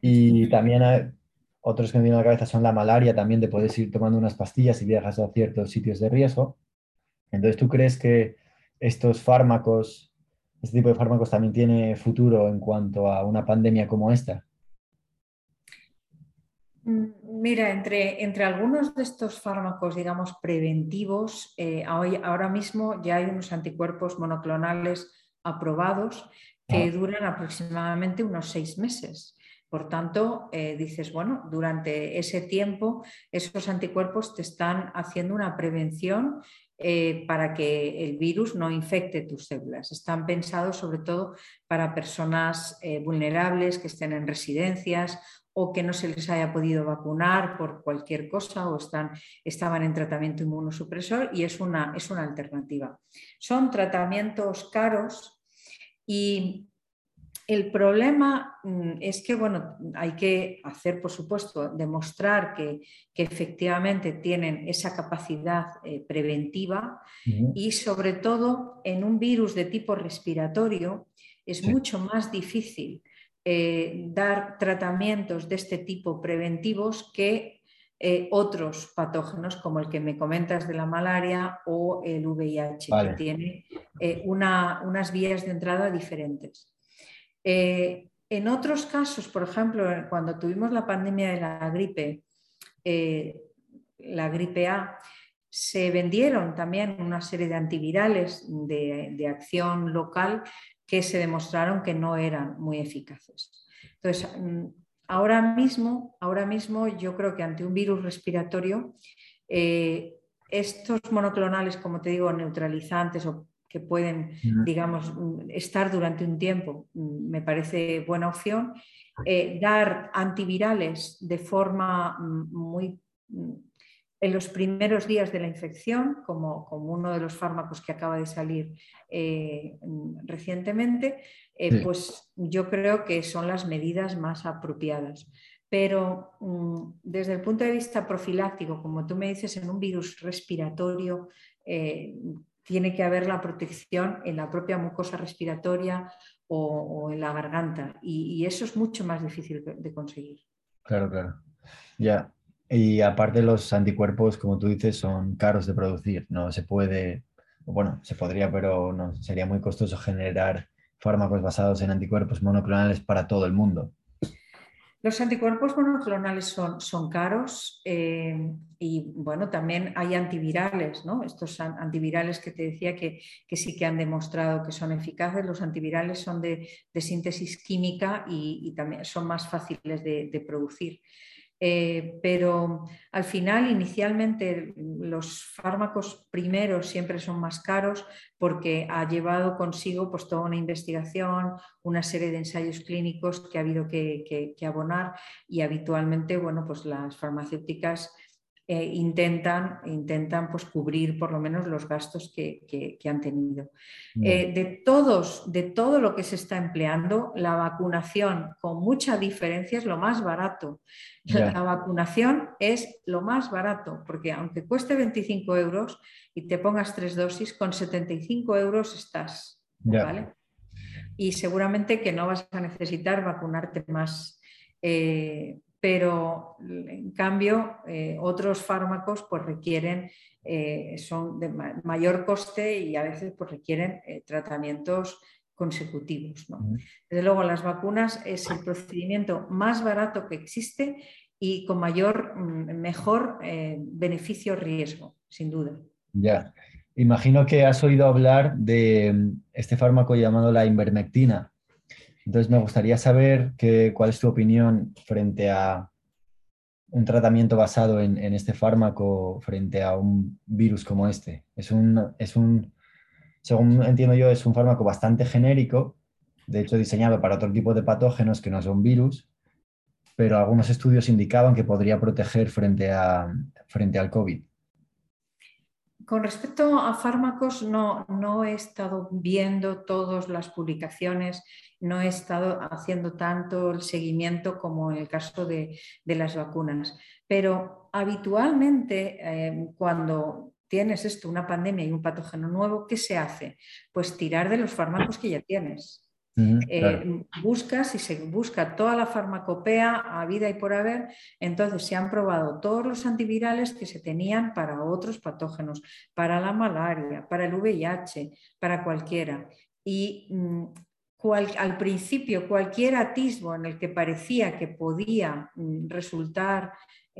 y también otros que me vienen a la cabeza son la malaria, también de puedes ir tomando unas pastillas y viajas a ciertos sitios de riesgo. Entonces, ¿tú crees que estos fármacos, este tipo de fármacos también tiene futuro en cuanto a una pandemia como esta? Mm, mira, entre, entre algunos de estos fármacos, digamos, preventivos, eh, ahora mismo ya hay unos anticuerpos monoclonales aprobados que ah. duran aproximadamente unos seis meses. Por tanto, eh, dices, bueno, durante ese tiempo esos anticuerpos te están haciendo una prevención eh, para que el virus no infecte tus células. Están pensados sobre todo para personas vulnerables que estén en residencias o que no se les haya podido vacunar por cualquier cosa o están, estaban en tratamiento inmunosupresor y es una, es una alternativa. Son tratamientos caros y el problema mm, es que, bueno, hay que hacer, por supuesto, demostrar que, efectivamente tienen esa capacidad eh, preventiva y sobre todo en un virus de tipo respiratorio es mucho más difícil eh, dar tratamientos de este tipo preventivos que eh, otros patógenos como el que me comentas de la malaria o el VIH, que tiene unas vías de entrada diferentes. En otros casos, por ejemplo, cuando tuvimos la pandemia de la gripe, la gripe A, se vendieron también una serie de antivirales de acción local que se demostraron que no eran muy eficaces. Entonces, mm, ahora mismo, ahora mismo yo creo que ante un virus respiratorio, eh, estos monoclonales, como te digo, neutralizantes o que pueden, digamos, mm, estar durante un tiempo, mm, me parece buena opción. Eh, dar antivirales de forma muy en los primeros días de la infección, como, como, uno de los fármacos que acaba de salir eh, recientemente, eh, pues yo creo que son las medidas más apropiadas. Pero mm, desde el punto de vista profiláctico, como tú me dices, en un virus respiratorio eh, tiene que haber la protección en la propia mucosa respiratoria o, en la garganta, y, y, eso es mucho más difícil de conseguir. Claro, claro. Ya, y aparte los anticuerpos, como tú dices, son caros de producir. No se puede, bueno, se podría, pero no, sería muy costoso generar fármacos basados en anticuerpos monoclonales para todo el mundo. Los anticuerpos monoclonales son, son caros eh, y bueno, también hay antivirales, ¿no? Estos antivirales que te decía que, sí que han demostrado que son eficaces. Los antivirales son de, síntesis química y, también son más fáciles de producir. Eh, pero al final, inicialmente, los fármacos primeros siempre son más caros porque ha llevado consigo pues, toda una investigación, una serie de ensayos clínicos que ha habido que, que abonar y habitualmente, bueno, pues las farmacéuticas eh, intentan, intentan pues, cubrir por lo menos los gastos que, han tenido. Eh, de, todos, de todo lo que se está empleando, la vacunación con mucha diferencia es lo más barato. *laughs* La vacunación es lo más barato, porque aunque cueste 25 euros y te pongas tres dosis, con 75 euros estás. Y seguramente que no vas a necesitar vacunarte más. Eh, pero en cambio eh, otros fármacos pues requieren, eh, son de mayor coste y a veces pues requieren eh, tratamientos consecutivos. Desde luego las vacunas es el procedimiento más barato que existe y con mayor, mm, mejor beneficio-riesgo, sin duda. Ya, imagino que has oído hablar de mm, este fármaco llamado la invermectina. Entonces me gustaría saber cuál es tu opinión frente a un tratamiento basado en, este fármaco frente a un virus como este. Es un, es un, según entiendo yo, es un fármaco bastante genérico, de hecho diseñado para otro tipo de patógenos que no son virus, pero algunos estudios indicaban que podría proteger frente, a, frente al COVID. Con respecto a fármacos, no, no, he estado viendo todas las publicaciones, no he estado haciendo tanto el seguimiento como en el caso de, las vacunas, pero habitualmente eh, cuando tienes esto, una pandemia y un patógeno nuevo, ¿qué se hace? Pues tirar de los fármacos que ya tienes. Eh, buscas y se busca toda la farmacopea a vida y por haber, entonces se han probado todos los antivirales que se tenían para otros patógenos, para la malaria, para el VIH, para cualquiera. Y mm, al principio cualquier atisbo en el que parecía que podía mm, resultar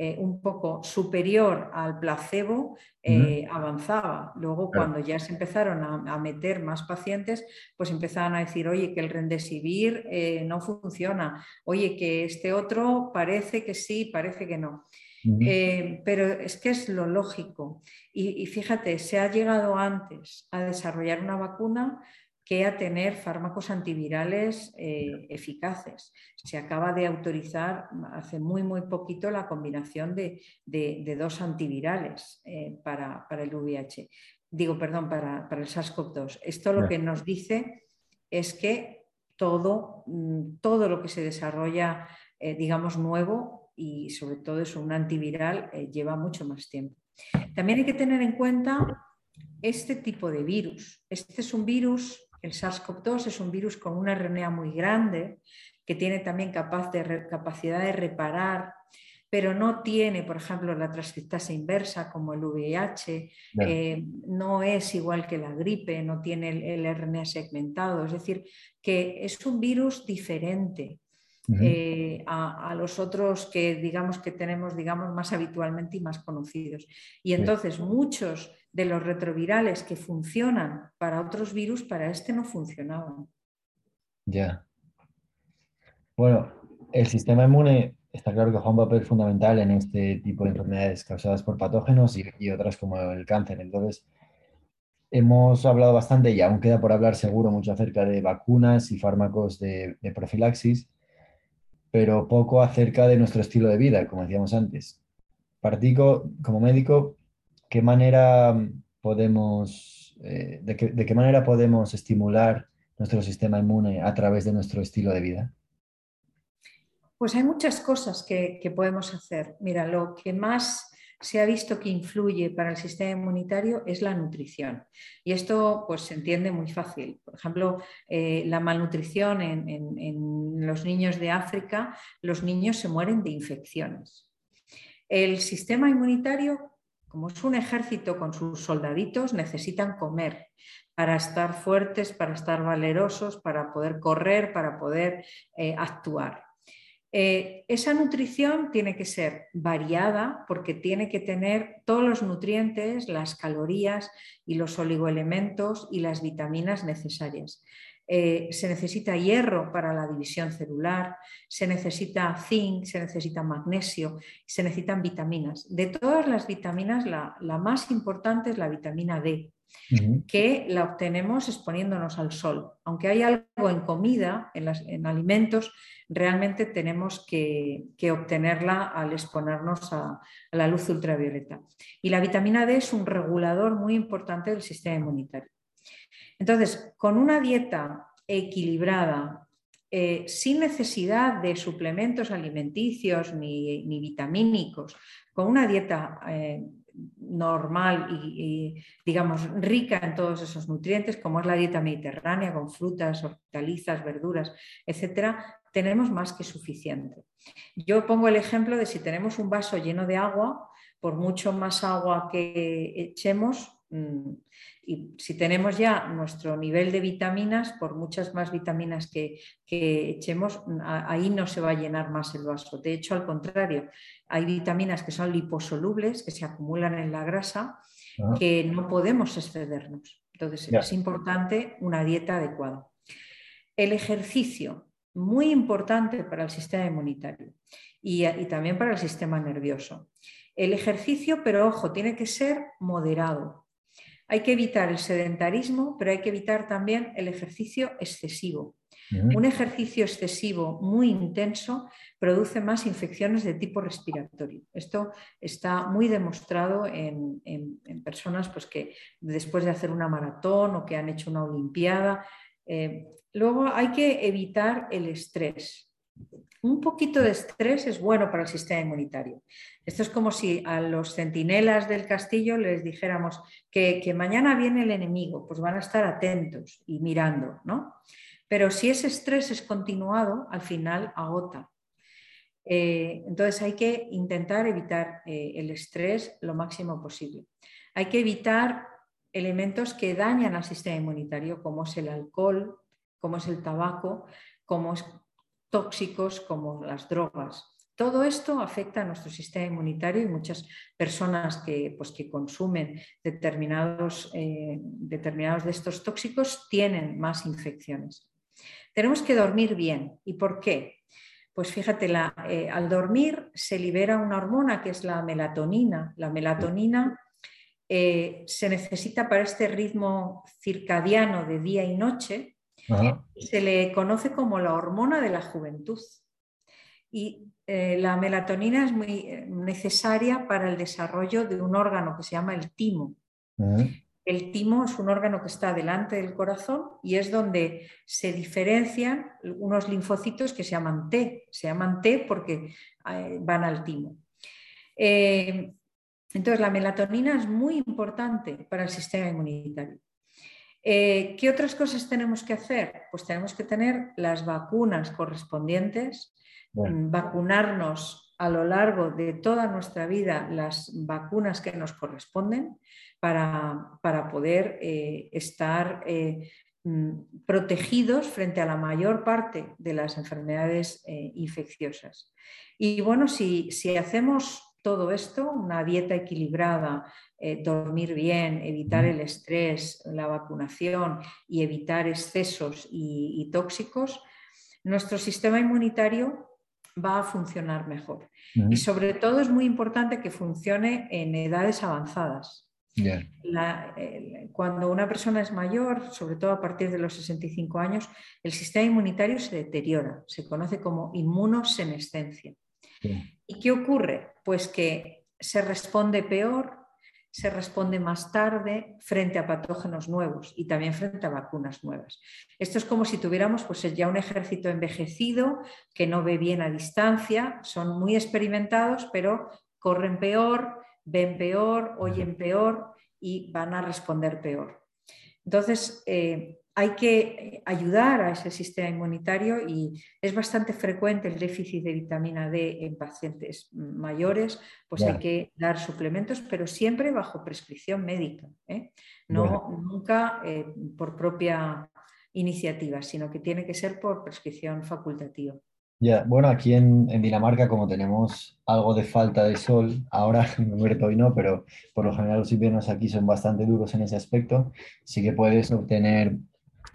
eh, un poco superior al placebo eh, avanzaba. Luego, cuando ya se empezaron a, meter más pacientes, pues empezaban a decir, oye, que el rendesivir eh, no funciona, oye, que este otro parece que sí, parece que no. pero es que es lo lógico. y, fíjate, se ha llegado antes a desarrollar una vacuna que a tener fármacos antivirales eh, eficaces. Se acaba de autorizar hace muy, muy poquito la combinación de, dos antivirales eh, para, el VIH. Digo, perdón, para, el SARS-CoV-2. Esto lo que nos dice es que todo, mm, todo lo que se desarrolla, eh, digamos, nuevo y sobre todo es un antiviral, lleva mucho más tiempo. También hay que tener en cuenta este tipo de virus. Este es un virus el SARS-CoV-2 es un virus con una RNA muy grande que tiene también capacidad de reparar, pero no tiene, por ejemplo, la transcriptasa inversa como el VIH, eh, no es igual que la gripe, no tiene el, RNA segmentado, es decir, que es un virus diferente. Eh, a, los otros que digamos que tenemos digamos más habitualmente y más conocidos. Y entonces muchos de los retrovirales que funcionan para otros virus, para este no funcionaban. Ya. Bueno, el sistema inmune está claro que juega un papel fundamental en este tipo de enfermedades causadas por patógenos y, otras como el cáncer. Entonces, hemos hablado bastante y aún queda por hablar seguro mucho acerca de vacunas y fármacos de, de profilaxis, pero poco acerca de nuestro estilo de vida, como decíamos antes. Partico, como médico, qué manera podemos, eh, de, qué, manera podemos estimular nuestro sistema inmune a través de nuestro estilo de vida? Pues hay muchas cosas que, podemos hacer. Mira, lo que más se ha visto que influye para el sistema inmunitario es la nutrición. Y esto pues, se entiende muy fácil. Por ejemplo, eh, la malnutrición en, en, los niños de África, los niños se mueren de infecciones. El sistema inmunitario como es un ejército con sus soldaditos, necesitan comer para estar fuertes, para estar valerosos, para poder correr, para poder eh, actuar. Eh, esa nutrición tiene que ser variada porque tiene que tener todos los nutrientes, las calorías y los oligoelementos y las vitaminas necesarias. Eh, se necesita hierro para la división celular, se necesita zinc, se necesita magnesio, se necesitan vitaminas. De todas las vitaminas, la, más importante es la vitamina D, que la obtenemos exponiéndonos al sol. Aunque hay algo en comida, en, alimentos, realmente tenemos que, obtenerla al exponernos a, a la luz ultravioleta. Y la vitamina D es un regulador muy importante del sistema inmunitario. Entonces, con una dieta equilibrada, eh, sin necesidad de suplementos alimenticios ni, vitamínicos, con una dieta eh, normal y, digamos, rica en todos esos nutrientes, como es la dieta mediterránea, con frutas, hortalizas, verduras, etcétera, tenemos más que suficiente. Yo pongo el ejemplo de si tenemos un vaso lleno de agua, por mucho más agua que echemos, y si tenemos ya nuestro nivel de vitaminas, por muchas más vitaminas que, echemos, ahí no se va a llenar más el vaso. De hecho, al contrario, hay vitaminas que son liposolubles, que se acumulan en la grasa, ah. que no podemos excedernos. Entonces, es importante una dieta adecuada. El ejercicio, muy importante para el sistema inmunitario y, y también para el sistema nervioso. El ejercicio, pero ojo, tiene que ser moderado. Hay que evitar el sedentarismo, pero hay que evitar también el ejercicio excesivo. Un ejercicio excesivo muy intenso produce más infecciones de tipo respiratorio. Esto está muy demostrado en, personas pues, que después de hacer una maratón o que han hecho una olimpiada. Eh, luego hay que evitar el estrés. Un poquito de estrés es bueno para el sistema inmunitario. Esto es como si a los centinelas del castillo les dijéramos que, mañana viene el enemigo, pues van a estar atentos y mirando, ¿no? Pero si ese estrés es continuado, al final agota. Eh, entonces hay que intentar evitar eh, el estrés lo máximo posible. Hay que evitar elementos que dañan al sistema inmunitario, como es el alcohol, como es el tabaco, como es tóxicos, como las drogas. Todo esto afecta a nuestro sistema inmunitario y muchas personas que, pues, que consumen determinados, eh, determinados de estos tóxicos tienen más infecciones. Tenemos que dormir bien. ¿Y por qué? Pues fíjate, eh, al dormir se libera una hormona que es la melatonina. La melatonina eh, se necesita para este ritmo circadiano de día y noche. Se le conoce como la hormona de la juventud. Y eh, la melatonina es muy eh, necesaria para el desarrollo de un órgano que se llama el timo. El timo es un órgano que está delante del corazón y es donde se diferencian unos linfocitos que se llaman T. Se llaman T porque van al timo. Entonces, la melatonina es muy importante para el sistema inmunitario. Eh, ¿Qué otras cosas tenemos que hacer? Pues tenemos que tener las vacunas correspondientes, mm, vacunarnos a lo largo de toda nuestra vida las vacunas que nos corresponden para, poder eh, estar eh, mm, protegidos frente a la mayor parte de las enfermedades infecciosas. Y bueno, si, si hacemos todo esto, una dieta equilibrada, eh, dormir bien, evitar el estrés, la vacunación y evitar excesos y, tóxicos, nuestro sistema inmunitario va a funcionar mejor. Y sobre todo es muy importante que funcione en edades avanzadas. cuando una persona es mayor, sobre todo a partir de los 65 años, el sistema inmunitario se deteriora, se conoce como inmunosenescencia. ¿Y qué ocurre? Pues que se responde peor, se responde más tarde frente a patógenos nuevos y también frente a vacunas nuevas. Esto es como si tuviéramos pues, ya un ejército envejecido que no ve bien a distancia, son muy experimentados, pero corren peor, ven peor, oyen peor y van a responder peor. Entonces, eh, hay que ayudar a ese sistema inmunitario y es bastante frecuente el déficit de vitamina D en pacientes mayores, pues hay que dar suplementos, pero siempre bajo prescripción médica, ¿eh? no nunca eh, por propia iniciativa, sino que tiene que ser por prescripción facultativa. Ya, bueno, aquí en, Dinamarca, como tenemos algo de falta de sol, ahora *laughs* en muerto hoy no, pero por lo general los inviernos aquí son bastante duros en ese aspecto, sí que puedes obtener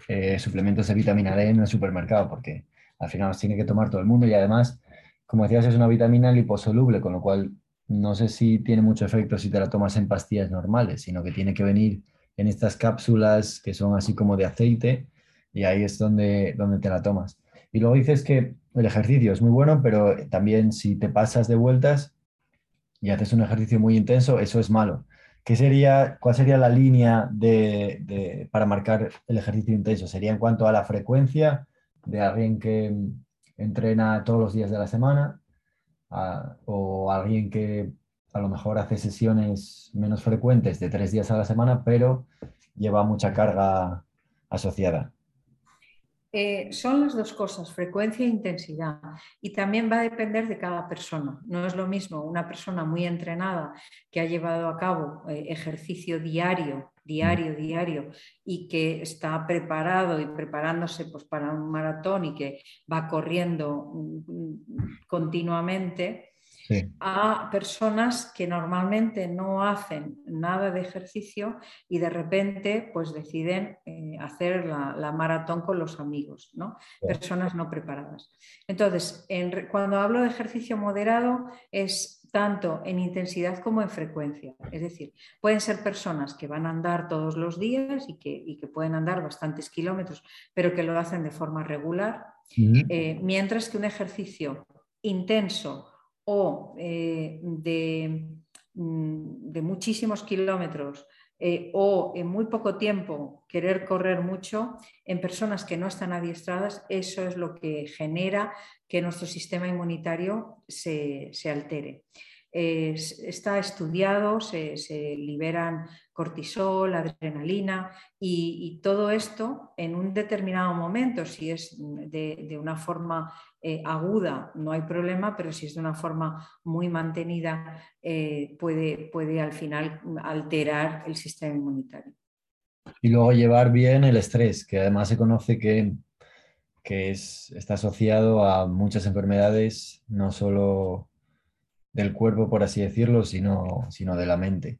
eh, suplementos de vitamina D en el supermercado, porque al final los tiene que tomar todo el mundo y además, como decías, es una vitamina liposoluble, con lo cual no sé si tiene mucho efecto si te la tomas en pastillas normales, sino que tiene que venir en estas cápsulas que son así como de aceite y ahí es donde, donde te la tomas. Y luego dices que el ejercicio es muy bueno, pero también si te pasas de vueltas y haces un ejercicio muy intenso, eso es malo sería, ¿Cuál sería la línea de, para marcar el ejercicio intenso? ¿Sería en cuanto a la frecuencia de alguien que entrena todos los días de la semana o alguien que a lo mejor hace sesiones menos frecuentes de tres días a la semana, pero lleva mucha carga asociada? Eh, son las dos cosas, frecuencia e intensidad. Y también va a depender de cada persona. No es lo mismo una persona muy entrenada que ha llevado a cabo eh, ejercicio diario, diario, diario, y que está preparado y preparándose pues, para un maratón y que va corriendo mm, mm, a personas que normalmente no hacen nada de ejercicio y de repente pues deciden eh, hacer la, maratón con los amigos, ¿no? Personas no preparadas. Entonces, cuando hablo de ejercicio moderado es tanto en intensidad como en frecuencia. Es decir, pueden ser personas que van a andar todos los días y que, pueden andar bastantes kilómetros, pero que lo hacen de forma regular, eh, mientras que un ejercicio intenso o eh, mm, de, muchísimos kilómetros eh, o en muy poco tiempo querer correr mucho en personas que no están adiestradas, eso es lo que genera que nuestro sistema inmunitario se, altere. Está estudiado, se, liberan cortisol, adrenalina y, todo esto en un determinado momento, si es de, una forma eh, aguda no hay problema, pero si es de una forma muy mantenida eh, puede, puede al final alterar el sistema inmunitario. Y luego llevar bien el estrés, que además se conoce que, que es, está asociado a muchas enfermedades, no solo del cuerpo, por así decirlo, sino, sino de la mente.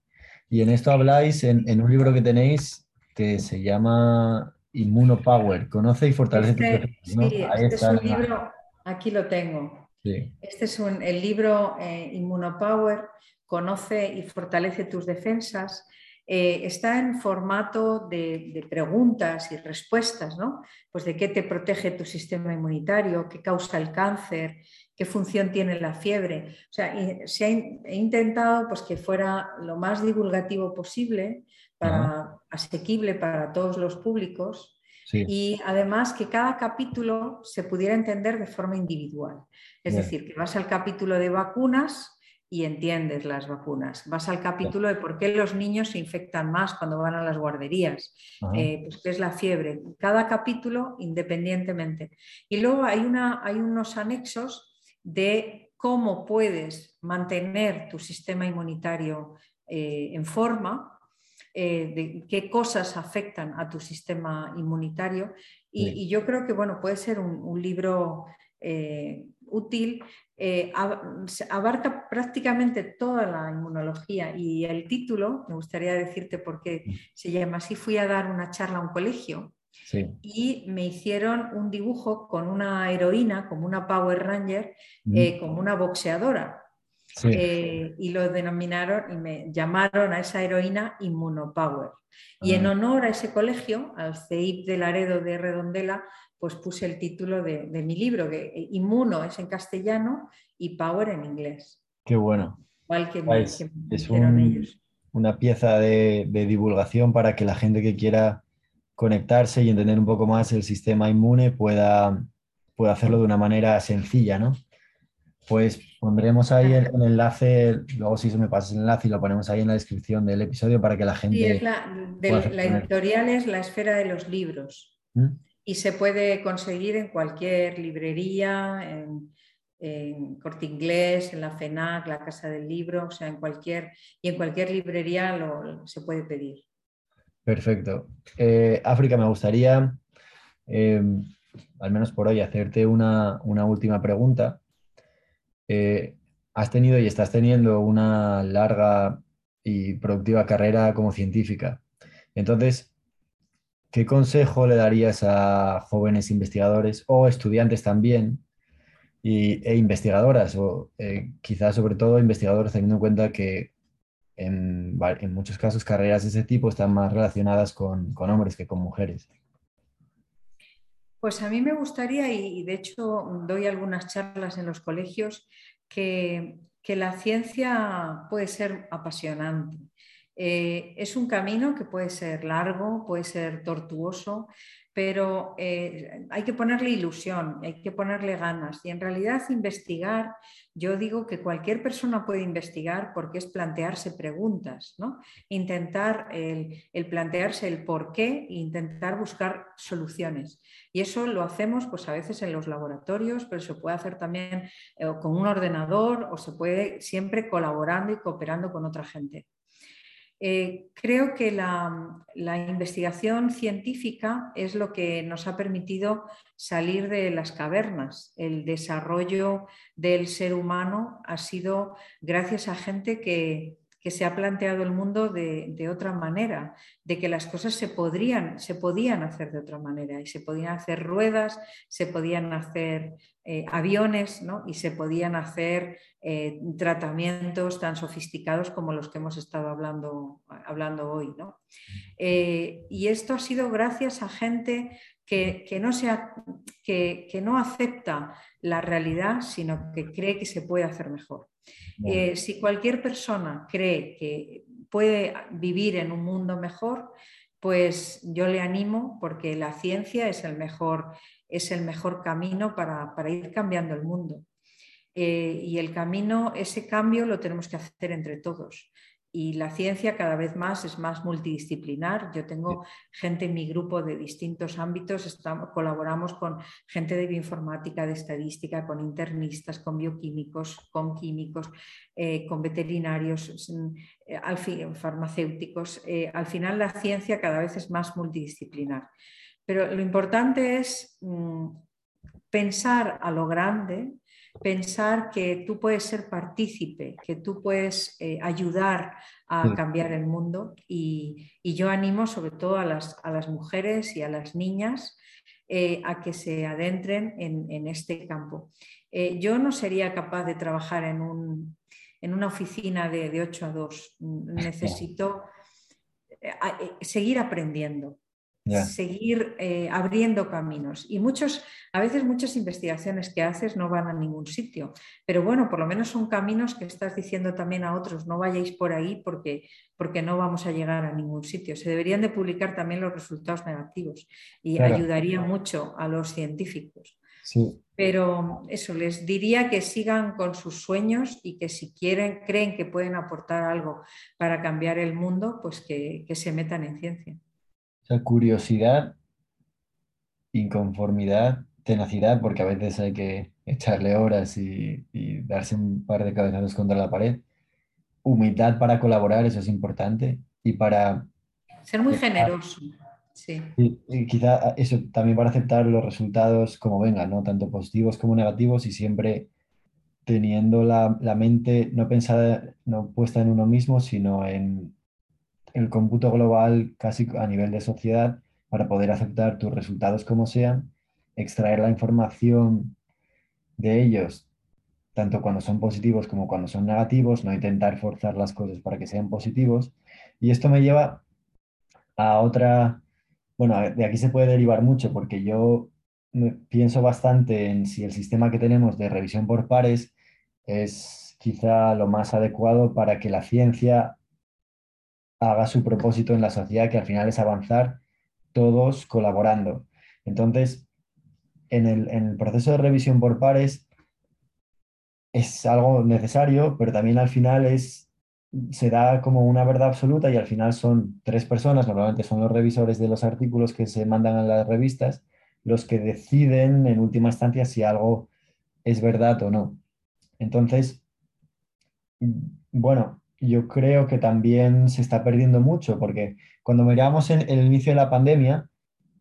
Y en esto habláis en, un libro que tenéis que se llama Immunopower, conoce y fortalece este, Sí, este es un libro, aquí lo tengo. Este es el libro eh, Immunopower, conoce y fortalece tus defensas. Eh, está en formato de, preguntas y respuestas, ¿no? Pues de qué te protege tu sistema inmunitario, qué causa el cáncer, qué función tiene la fiebre. O sea, se ha he intentado pues, que fuera lo más divulgativo posible, para, asequible para todos los públicos. Y además que cada capítulo se pudiera entender de forma individual. Es decir, que vas al capítulo de vacunas y entiendes las vacunas. Vas al capítulo de por qué los niños se infectan más cuando van a las guarderías, eh, pues qué es la fiebre. Cada capítulo independientemente. Y luego hay, una, hay unos anexos de cómo puedes mantener tu sistema inmunitario eh, en forma, eh, de qué cosas afectan a tu sistema inmunitario. Y, yo creo que bueno, puede ser un, libro útil eh, abarca prácticamente toda la inmunología y el título, me gustaría decirte por qué mm. se llama así, fui a dar una charla a un colegio y me hicieron un dibujo con una heroína, como una Power Ranger, mm. eh, como una boxeadora. Eh, y lo denominaron y me llamaron a esa heroína Inmunopower. Y en ah. honor a ese colegio, al CEIP de Laredo de Redondela, pues puse el título de, mi libro, que eh, Inmuno es en castellano y Power en inglés. Qué bueno. Igual que, es, una pieza de, divulgación para que la gente que quiera conectarse y entender un poco más el sistema inmune pueda, pueda hacerlo de una manera sencilla, ¿no? Pues pondremos ahí el, enlace, luego si se me pasa el enlace y lo ponemos ahí en la descripción del episodio para que la gente... Sí, la, la editorial es La Esfera de los Libros. ¿Mm? y se puede conseguir en cualquier librería, en, Corte Inglés, en la FENAC, la Casa del Libro, o sea, en cualquier, y en cualquier librería lo, se puede pedir. Perfecto. Eh, África, me gustaría, eh, al menos por hoy, hacerte una, última pregunta. Eh, has tenido y estás teniendo una larga y productiva carrera como científica. Entonces, ¿qué consejo le darías a jóvenes investigadores o estudiantes también e investigadoras o quizás sobre todo investigadores teniendo en cuenta que en, muchos casos carreras de ese tipo están más relacionadas con, hombres que con mujeres? Pues a mí me gustaría, y de hecho doy algunas charlas en los colegios, que la ciencia puede ser apasionante eh, es un camino que puede ser largo, puede ser tortuoso, pero eh, hay que ponerle ilusión, hay que ponerle ganas. Y en realidad investigar, yo digo que cualquier persona puede investigar porque es plantearse preguntas, ¿no? intentar el, plantearse el por qué e intentar buscar soluciones. Y eso lo hacemos pues a veces en los laboratorios, pero se puede hacer también eh, con un ordenador o se puede siempre colaborando y cooperando con otra gente. Eh, creo que la, investigación científica es lo que nos ha permitido salir de las cavernas. El desarrollo del ser humano ha sido gracias a gente que, se ha planteado el mundo de, otra manera, de que las cosas se, podrían, se podían hacer de otra manera y se podían hacer ruedas, se podían hacer eh, aviones y se podían hacer eh, tratamientos tan sofisticados como los que hemos estado hablando, hablando hoy. Eh, y esto ha sido gracias a gente que, no que, que, no acepta la realidad, sino que cree que se puede hacer mejor. Si cualquier persona cree que puede vivir en un mundo mejor, pues yo le animo porque la ciencia es el mejor, es el mejor camino para, ir cambiando el mundo. Eh, y el camino, ese cambio lo tenemos que hacer entre todos y la ciencia cada vez más es más multidisciplinar. Yo tengo gente en mi grupo de distintos ámbitos, estamos, colaboramos con gente de bioinformática, de estadística, con internistas, con bioquímicos, con químicos, eh, con veterinarios, eh, al fin, farmacéuticos. Eh, al final la ciencia cada vez es más multidisciplinar. Pero lo importante es mm, pensar a lo grande pensar que tú puedes ser partícipe, que tú puedes eh, ayudar a cambiar el mundo y, yo animo sobre todo a las, a las, mujeres y a las niñas eh, a que se adentren en, este campo. Eh, yo no sería capaz de trabajar en, un, en una oficina de, de 8 a 2. *laughs* Necesito seguir aprendiendo seguir eh, abriendo caminos. Y muchos, a veces muchas investigaciones que haces no van a ningún sitio, pero bueno, por lo menos son caminos que estás diciendo también a otros, no vayáis por ahí porque, porque no vamos a llegar a ningún sitio. Se deberían de publicar también los resultados negativos y ayudaría mucho a los científicos. Pero eso, les diría que sigan con sus sueños y que si quieren, creen que pueden aportar algo para cambiar el mundo, pues que se metan en ciencia sea, curiosidad, inconformidad, tenacidad, porque a veces hay que echarle horas y, darse un par de cabezazos contra la pared. Humildad para colaborar, eso es importante. Y para... Ser muy generoso. Sí. Y, quizá eso también para aceptar los resultados como vengan, ¿no? Tanto positivos como negativos y siempre teniendo la, la mente no pensada, no puesta en uno mismo, sino en, el cómputo global casi a nivel de sociedad para poder aceptar tus resultados como sean, extraer la información de ellos, tanto cuando son positivos como cuando son negativos, no intentar forzar las cosas para que sean positivos. Y esto me lleva a otra, bueno, de aquí se puede derivar mucho porque yo pienso bastante en si el sistema que tenemos de revisión por pares es quizá lo más adecuado para que la ciencia haga su propósito en la sociedad, que al final es avanzar todos colaborando. Entonces, en el, proceso de revisión por pares es algo necesario, pero también al final es, se da como una verdad absoluta y al final son tres personas, normalmente son los revisores de los artículos que se mandan a las revistas, los que deciden en última instancia si algo es verdad o no. Entonces, bueno, yo creo que también se está perdiendo mucho, porque cuando mirábamos en, el inicio de la pandemia,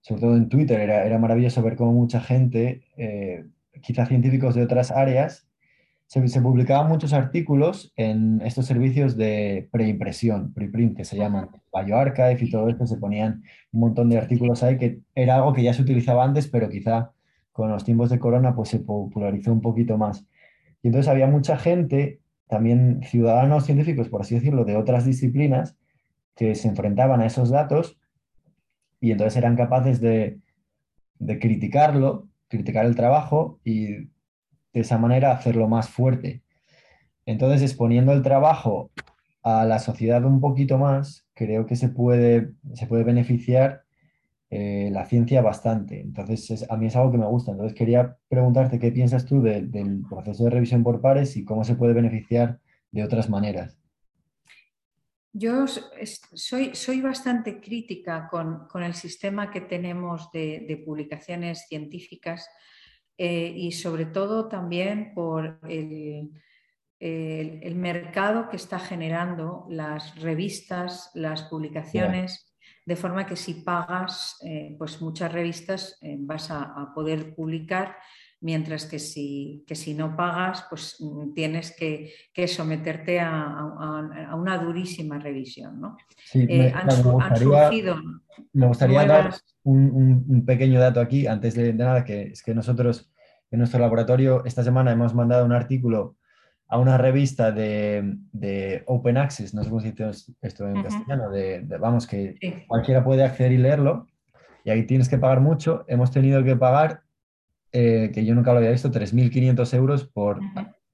sobre todo en Twitter, era, era maravilloso ver cómo mucha gente, eh, quizá científicos de otras áreas, se, se, publicaban muchos artículos en estos servicios de preimpresión, preprint, que se llaman BioArchive y todo esto, se ponían un montón de artículos ahí, que era algo que ya se utilizaba antes, pero quizá con los tiempos de corona pues se popularizó un poquito más. Y entonces había mucha gente también ciudadanos científicos, por así decirlo, de otras disciplinas que se enfrentaban a esos datos y entonces eran capaces de, criticarlo, criticar el trabajo y de esa manera hacerlo más fuerte. Entonces, exponiendo el trabajo a la sociedad un poquito más, creo que se puede, se puede beneficiar eh, la ciencia bastante. Entonces, a mí es algo que me gusta. Entonces, quería preguntarte qué piensas tú del proceso de revisión por pares y cómo se puede beneficiar de otras maneras. Yo soy, soy bastante crítica con, el sistema que tenemos de, publicaciones científicas eh, y sobre todo también por el, el, mercado que está generando las revistas, las publicaciones de forma que si pagas, eh, pues muchas revistas eh, vas a, poder publicar, mientras que si, si no pagas, pues mm, tienes que, someterte a, una durísima revisión. ¿no? me, gustaría, dar un, pequeño dato aquí, antes de, de nada, que es que nosotros en nuestro laboratorio esta semana hemos mandado un artículo a una revista de, Open Access, no sé cómo se dice esto en castellano, de, vamos, que cualquiera puede acceder y leerlo, y ahí tienes que pagar mucho. Hemos tenido que pagar, eh, que yo nunca lo había visto, 3.500 euros por,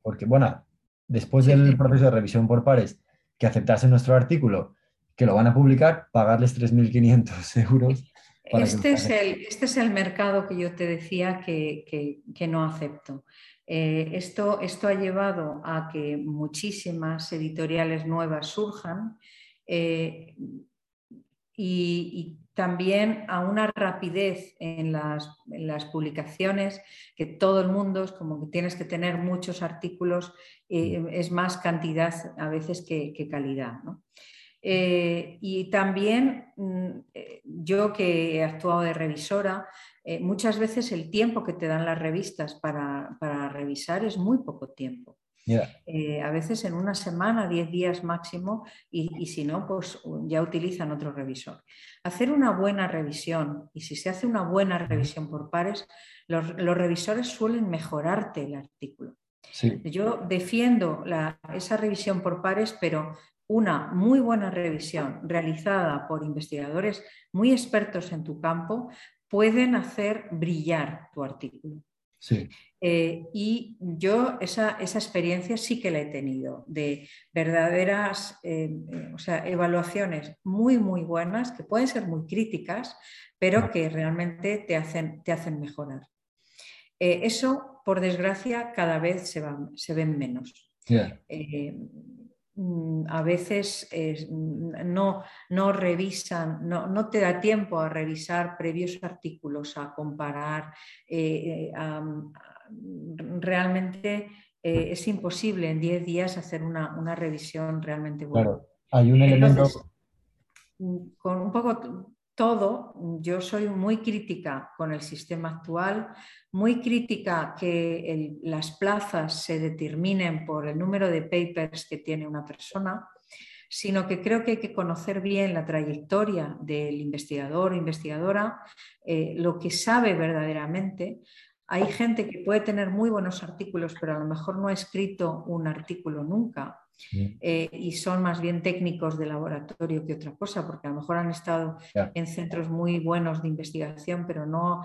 porque, bueno, después del proceso de revisión por pares, que aceptasen nuestro artículo, que lo van a publicar, pagarles 3.500 *laughs* euros. Este es, el, este es el mercado que yo te decía que, no acepto. Eh, esto, esto ha llevado a que muchísimas editoriales nuevas surjan eh, y, también a una rapidez en las, publicaciones, que todo el mundo es como que tienes que tener muchos artículos, eh, es más cantidad a veces que, calidad. Eh, y también mm, yo que he actuado de revisora, muchas veces el tiempo que te dan las revistas para, para revisar es muy poco tiempo. Eh, a veces en una semana, 10 días máximo, y, si no, pues ya utilizan otro revisor. Hacer una buena revisión, y si se hace una buena revisión por pares, los, revisores suelen mejorarte el artículo. Yo defiendo esa revisión por pares, pero una muy buena revisión realizada por investigadores muy expertos en tu campo pueden hacer brillar tu artículo. Sí. Eh, y yo esa, experiencia sí que la he tenido, de verdaderas eh, eh, evaluaciones muy, muy buenas, que pueden ser muy críticas, pero que realmente te hacen, te hacen mejorar. eso, por desgracia, cada vez se, se ven menos. Mm, a veces no, no, revisan, no, no, te da tiempo a revisar previos artículos, a comparar. Eh, realmente eh, es imposible en 10 días hacer una, revisión realmente buena. Claro, hay un elemento... Mm, con un poco todo, yo soy muy crítica con el sistema actual, muy crítica que las plazas se determinen por el número de papers que tiene una persona, sino que creo que hay que conocer bien la trayectoria del investigador o investigadora, eh, lo que sabe verdaderamente. Hay gente que puede tener muy buenos artículos, pero a lo mejor no ha escrito un artículo nunca eh, y son más bien técnicos de laboratorio que otra cosa, porque a lo mejor han estado en centros muy buenos de investigación, pero no,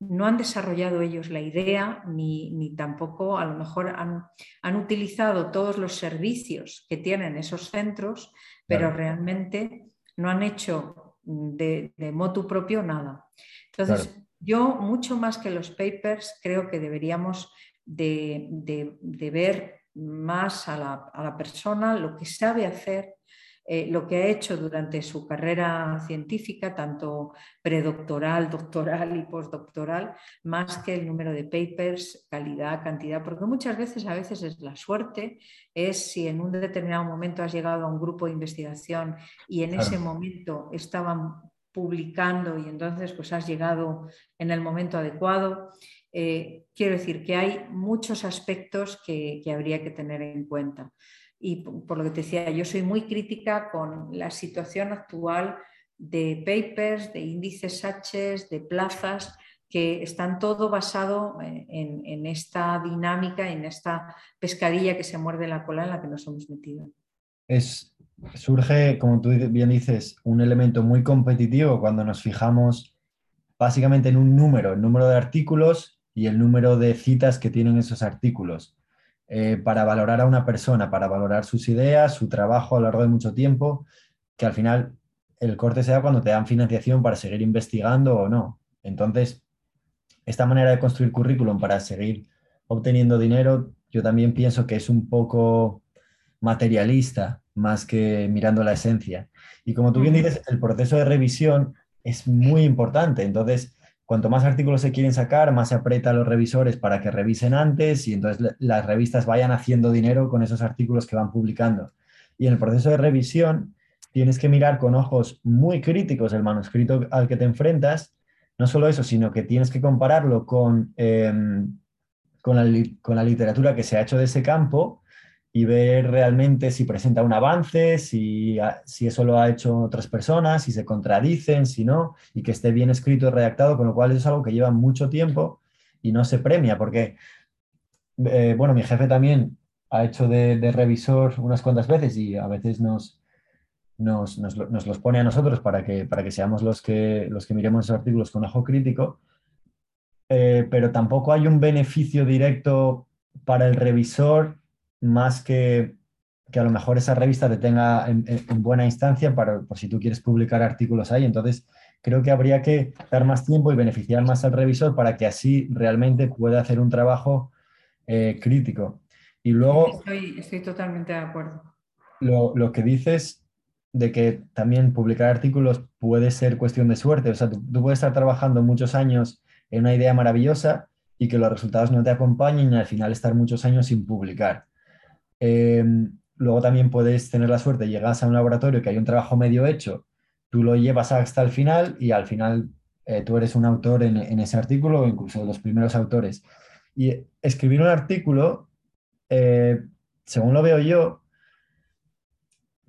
no han desarrollado ellos la idea ni, tampoco a lo mejor han, utilizado todos los servicios que tienen esos centros, pero realmente no han hecho de, motu propio nada. Entonces, yo mucho más que los papers creo que deberíamos de, de ver más a la, persona, lo que sabe hacer, eh, lo que ha hecho durante su carrera científica, tanto predoctoral, *laughs* doctoral y postdoctoral, más que el número de papers, calidad, cantidad, porque muchas veces, a veces es la suerte, es si en un determinado momento has llegado a un grupo de investigación y en ese momento estaban publicando y entonces pues has llegado en el momento adecuado. Eh, quiero decir que hay muchos aspectos que, habría que tener en cuenta. Y por, lo que te decía, yo soy muy crítica con la situación actual de papers, de índices H, de plazas, que están todo basado en, esta dinámica, en esta pescadilla que se muerde la cola en la que nos hemos metido. Es, surge, como tú bien dices, un elemento muy competitivo cuando nos fijamos básicamente en un número, el número de artículos y el número de citas que tienen esos artículos. Eh, para valorar a una persona, para valorar sus ideas, su trabajo a lo largo de mucho tiempo, que al final el corte se da cuando te dan financiación para seguir investigando o no. Entonces, esta manera de construir currículum para seguir obteniendo dinero, yo también pienso que es un poco materialista más que mirando la esencia. Y como tú bien dices, el proceso de revisión es muy importante. Entonces, cuanto más artículos se quieren sacar, más se aprieta a los revisores para que revisen antes y entonces las revistas vayan haciendo dinero con esos artículos que van publicando. Y en el proceso de revisión tienes que mirar con ojos muy críticos el manuscrito al que te enfrentas. No solo eso, sino que tienes que compararlo con, em, con, la, con la literatura que se ha hecho de ese campo y ver realmente si presenta un avance, si, si eso lo ha hecho otras personas, si se contradicen, si no, y que esté bien escrito y redactado, con lo cual es algo que lleva mucho tiempo y no se premia, porque, eh, bueno, mi jefe también ha hecho de, revisor unas cuantas veces y a veces nos, nos, los pone a nosotros para que, para que seamos los que, los que miremos esos artículos con ojo crítico, eh, pero tampoco hay un beneficio directo para el revisor más que, que a lo mejor esa revista te tenga en, buena instancia para, por si tú quieres publicar artículos ahí. Entonces, creo que habría que dar más tiempo y beneficiar más al revisor para que así realmente pueda hacer un trabajo eh, crítico. Y luego... Estoy, totalmente de acuerdo. Lo, que dices de que también publicar artículos puede ser cuestión de suerte. O sea, tú, puedes estar trabajando muchos años en una idea maravillosa y que los resultados no te acompañen y al final estar muchos años sin publicar. Em, luego también puedes tener la suerte, llegas a un laboratorio que hay un trabajo medio hecho, tú lo llevas hasta el final y al final eh, tú eres un autor en, ese artículo o incluso de los primeros autores. Y escribir un artículo, eh, según lo veo yo,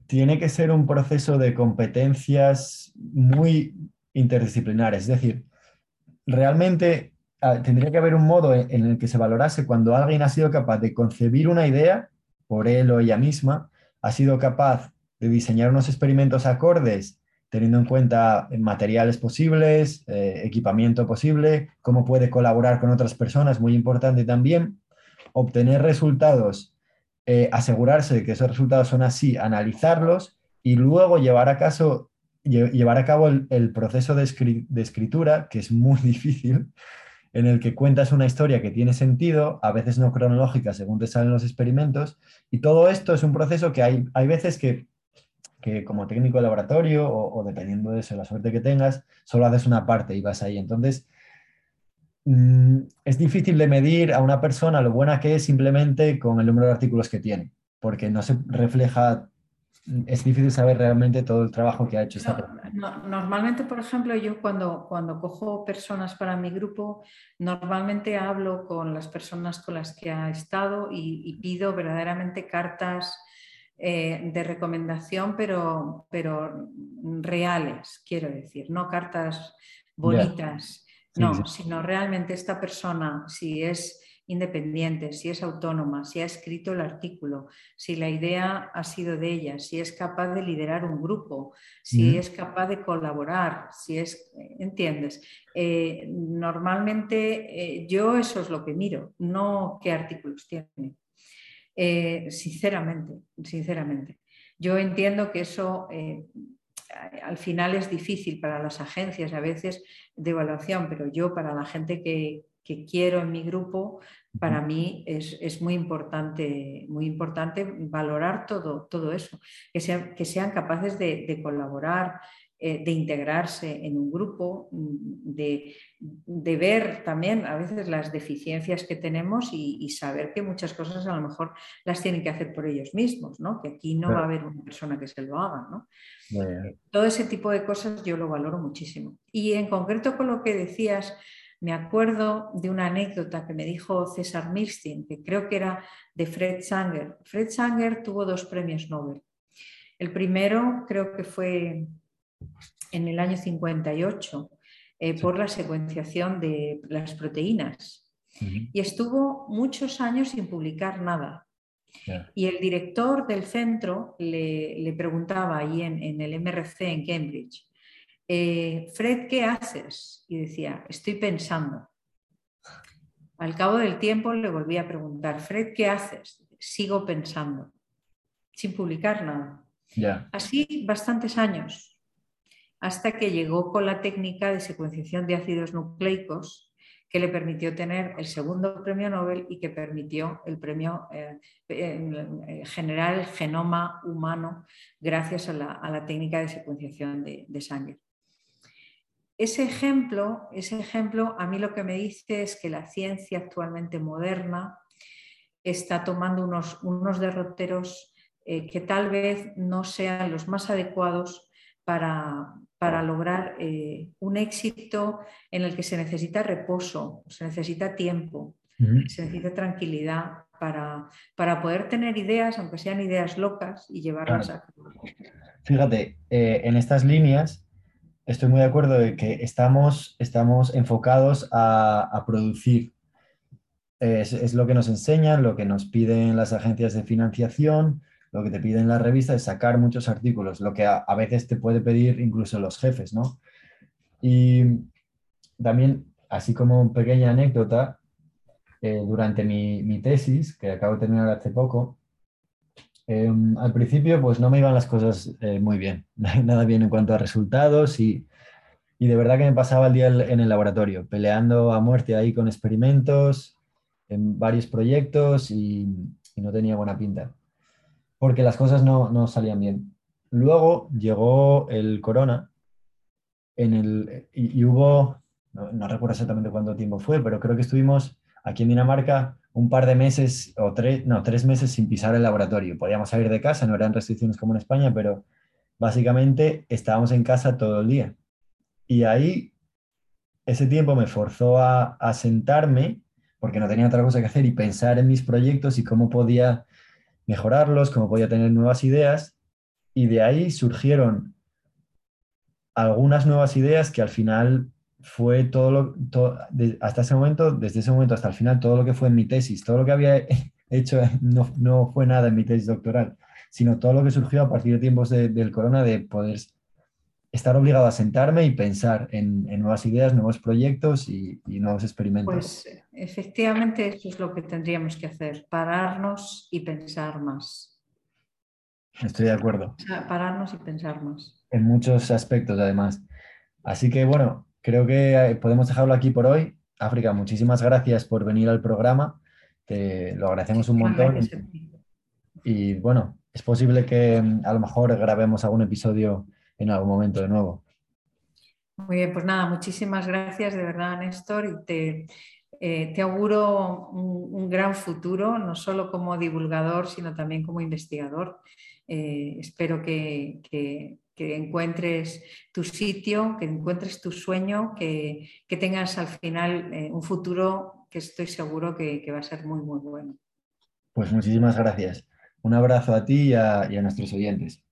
tiene que ser un proceso de competencias muy interdisciplinares. Es decir, realmente ah, tendría que haber un modo en el que se valorase cuando alguien ha sido capaz de concebir una idea por él o ella misma, ha sido capaz de diseñar unos experimentos acordes teniendo en cuenta materiales posibles, eh, equipamiento posible, cómo puede colaborar con otras personas, muy importante también, obtener resultados, eh, asegurarse de que esos resultados son así, analizarlos y luego llevar a, llevar a cabo el, proceso de, escritura, que es muy *laughs* difícil, en el que cuentas una historia que tiene sentido, a veces no cronológica según te salen los experimentos, y todo esto es un proceso que hay, hay veces que, que como técnico de laboratorio o, dependiendo de eso, la suerte que tengas, solo haces una parte y vas ahí. Entonces, mm, es difícil de medir a una persona lo buena que es simplemente con el número de artículos que tiene, porque no se refleja es difícil saber realmente todo el trabajo que ha hecho esta persona. normalmente, por ejemplo, yo cuando, cuando cojo personas para mi grupo, normalmente hablo con las personas con las que ha estado y, pido verdaderamente cartas eh, de recomendación, pero, pero reales, quiero decir, no cartas bonitas, no, sino realmente esta persona, si es independiente, si es autónoma, si ha escrito el artículo, si la idea ha sido de ella, si es capaz de liderar un grupo, si es capaz de colaborar, si es, ¿entiendes? Eh, normalmente eh, yo eso es lo que miro, no qué artículos tiene. Eh, sinceramente, sinceramente. Yo entiendo que eso al final es difícil para las agencias a veces de evaluación, pero yo para la gente que, que quiero en mi grupo, para mí es, muy, importante, muy importante valorar todo, todo eso, que, sean, que sean capaces de, colaborar, eh, de integrarse en un grupo, de, ver también a veces las deficiencias que tenemos y, saber que muchas cosas a lo mejor las tienen que hacer por ellos mismos, ¿no? que aquí no va a haber una persona que se lo haga. ¿no? Todo ese tipo de cosas yo lo valoro muchísimo. Y en concreto con lo que decías, me acuerdo de una anécdota que me dijo César Milstein, que creo que era de Fred Sanger. Fred Sanger tuvo dos premios Nobel. El primero creo que fue en el año 58 eh, por la secuenciación de las proteínas y estuvo muchos años sin publicar nada. Y el director del centro le, preguntaba ahí en, el MRC en Cambridge, eh, Fred, ¿qué haces? Y decía, estoy pensando. Al cabo del tiempo le volví a preguntar, Fred, ¿qué haces? Sigo pensando, sin publicar nada. Así bastantes años, hasta que llegó con la técnica de secuenciación de ácidos nucleicos que le permitió tener el segundo premio Nobel y que permitió el premio eh, eh, generar el genoma humano gracias a la, técnica de secuenciación de sangre. Ese ejemplo, ese ejemplo a mí lo que me dice es que la ciencia actualmente moderna está tomando unos, unos derroteros eh, que tal vez no sean los más adecuados para, lograr eh, un éxito en el que se necesita reposo, se necesita tiempo, se necesita tranquilidad para, para, poder tener ideas, aunque sean ideas locas, y llevarlas a cabo. Fíjate, eh, en estas líneas estoy muy de acuerdo de que estamos, estamos enfocados a, producir. Es, lo que nos enseñan, lo que nos piden las agencias de financiación, lo que te piden las revistas es sacar muchos artículos, lo que a, veces te puede pedir incluso los jefes, ¿no? Y también, así como pequeña anécdota, eh, durante mi, mi, tesis, que acabo de terminar hace poco, Em, al principio, pues no me iban las cosas eh, muy bien, *laughs* nada bien en cuanto a resultados y, y, de verdad que me pasaba el día en el laboratorio, peleando a muerte ahí con experimentos, en varios proyectos y, no tenía buena pinta, porque las cosas no, no salían bien. Luego llegó el corona en el, y, hubo, no, recuerdo exactamente cuánto tiempo fue, pero creo que estuvimos aquí en Dinamarca un par de meses o tres, no, tres meses sin pisar el laboratorio. Podíamos salir de casa, no eran restricciones como en España, pero básicamente estábamos en casa todo el día. Y ahí ese tiempo me forzó a, a sentarme, porque no tenía otra cosa que hacer, y pensar en mis proyectos y cómo podía mejorarlos, cómo podía tener nuevas ideas. Y de ahí surgieron algunas nuevas ideas que al final fue todo lo, hasta ese momento, desde ese momento hasta el final, todo lo que fue en mi tesis, todo lo que había *laughs* hecho no, no fue nada en mi tesis doctoral, sino todo lo que surgió a partir de tiempos del corona de poder estar obligado a sentarme y pensar en, nuevas ideas, nuevos proyectos y, nuevos experimentos. Pues efectivamente eso es lo que tendríamos que hacer, pararnos y pensar más. Estoy de acuerdo. pararnos y pensar más. En muchos aspectos, además. Así que bueno, creo que eh, podemos dejarlo aquí por hoy. África, muchísimas gracias por venir al programa. Te lo agradecemos un montón. Y bueno, es posible que mm, a lo mejor grabemos algún episodio en algún momento de nuevo. Muy bien, pues nada, muchísimas gracias de verdad, Néstor, y te, eh, te auguro un, gran futuro, no solo como divulgador, sino también como investigador. Eh, espero que, que encuentres tu sitio, que encuentres tu sueño, que, tengas al final eh, un futuro que estoy seguro que, va a ser muy, muy bueno. Pues muchísimas gracias. Un abrazo a ti y a nuestros oyentes.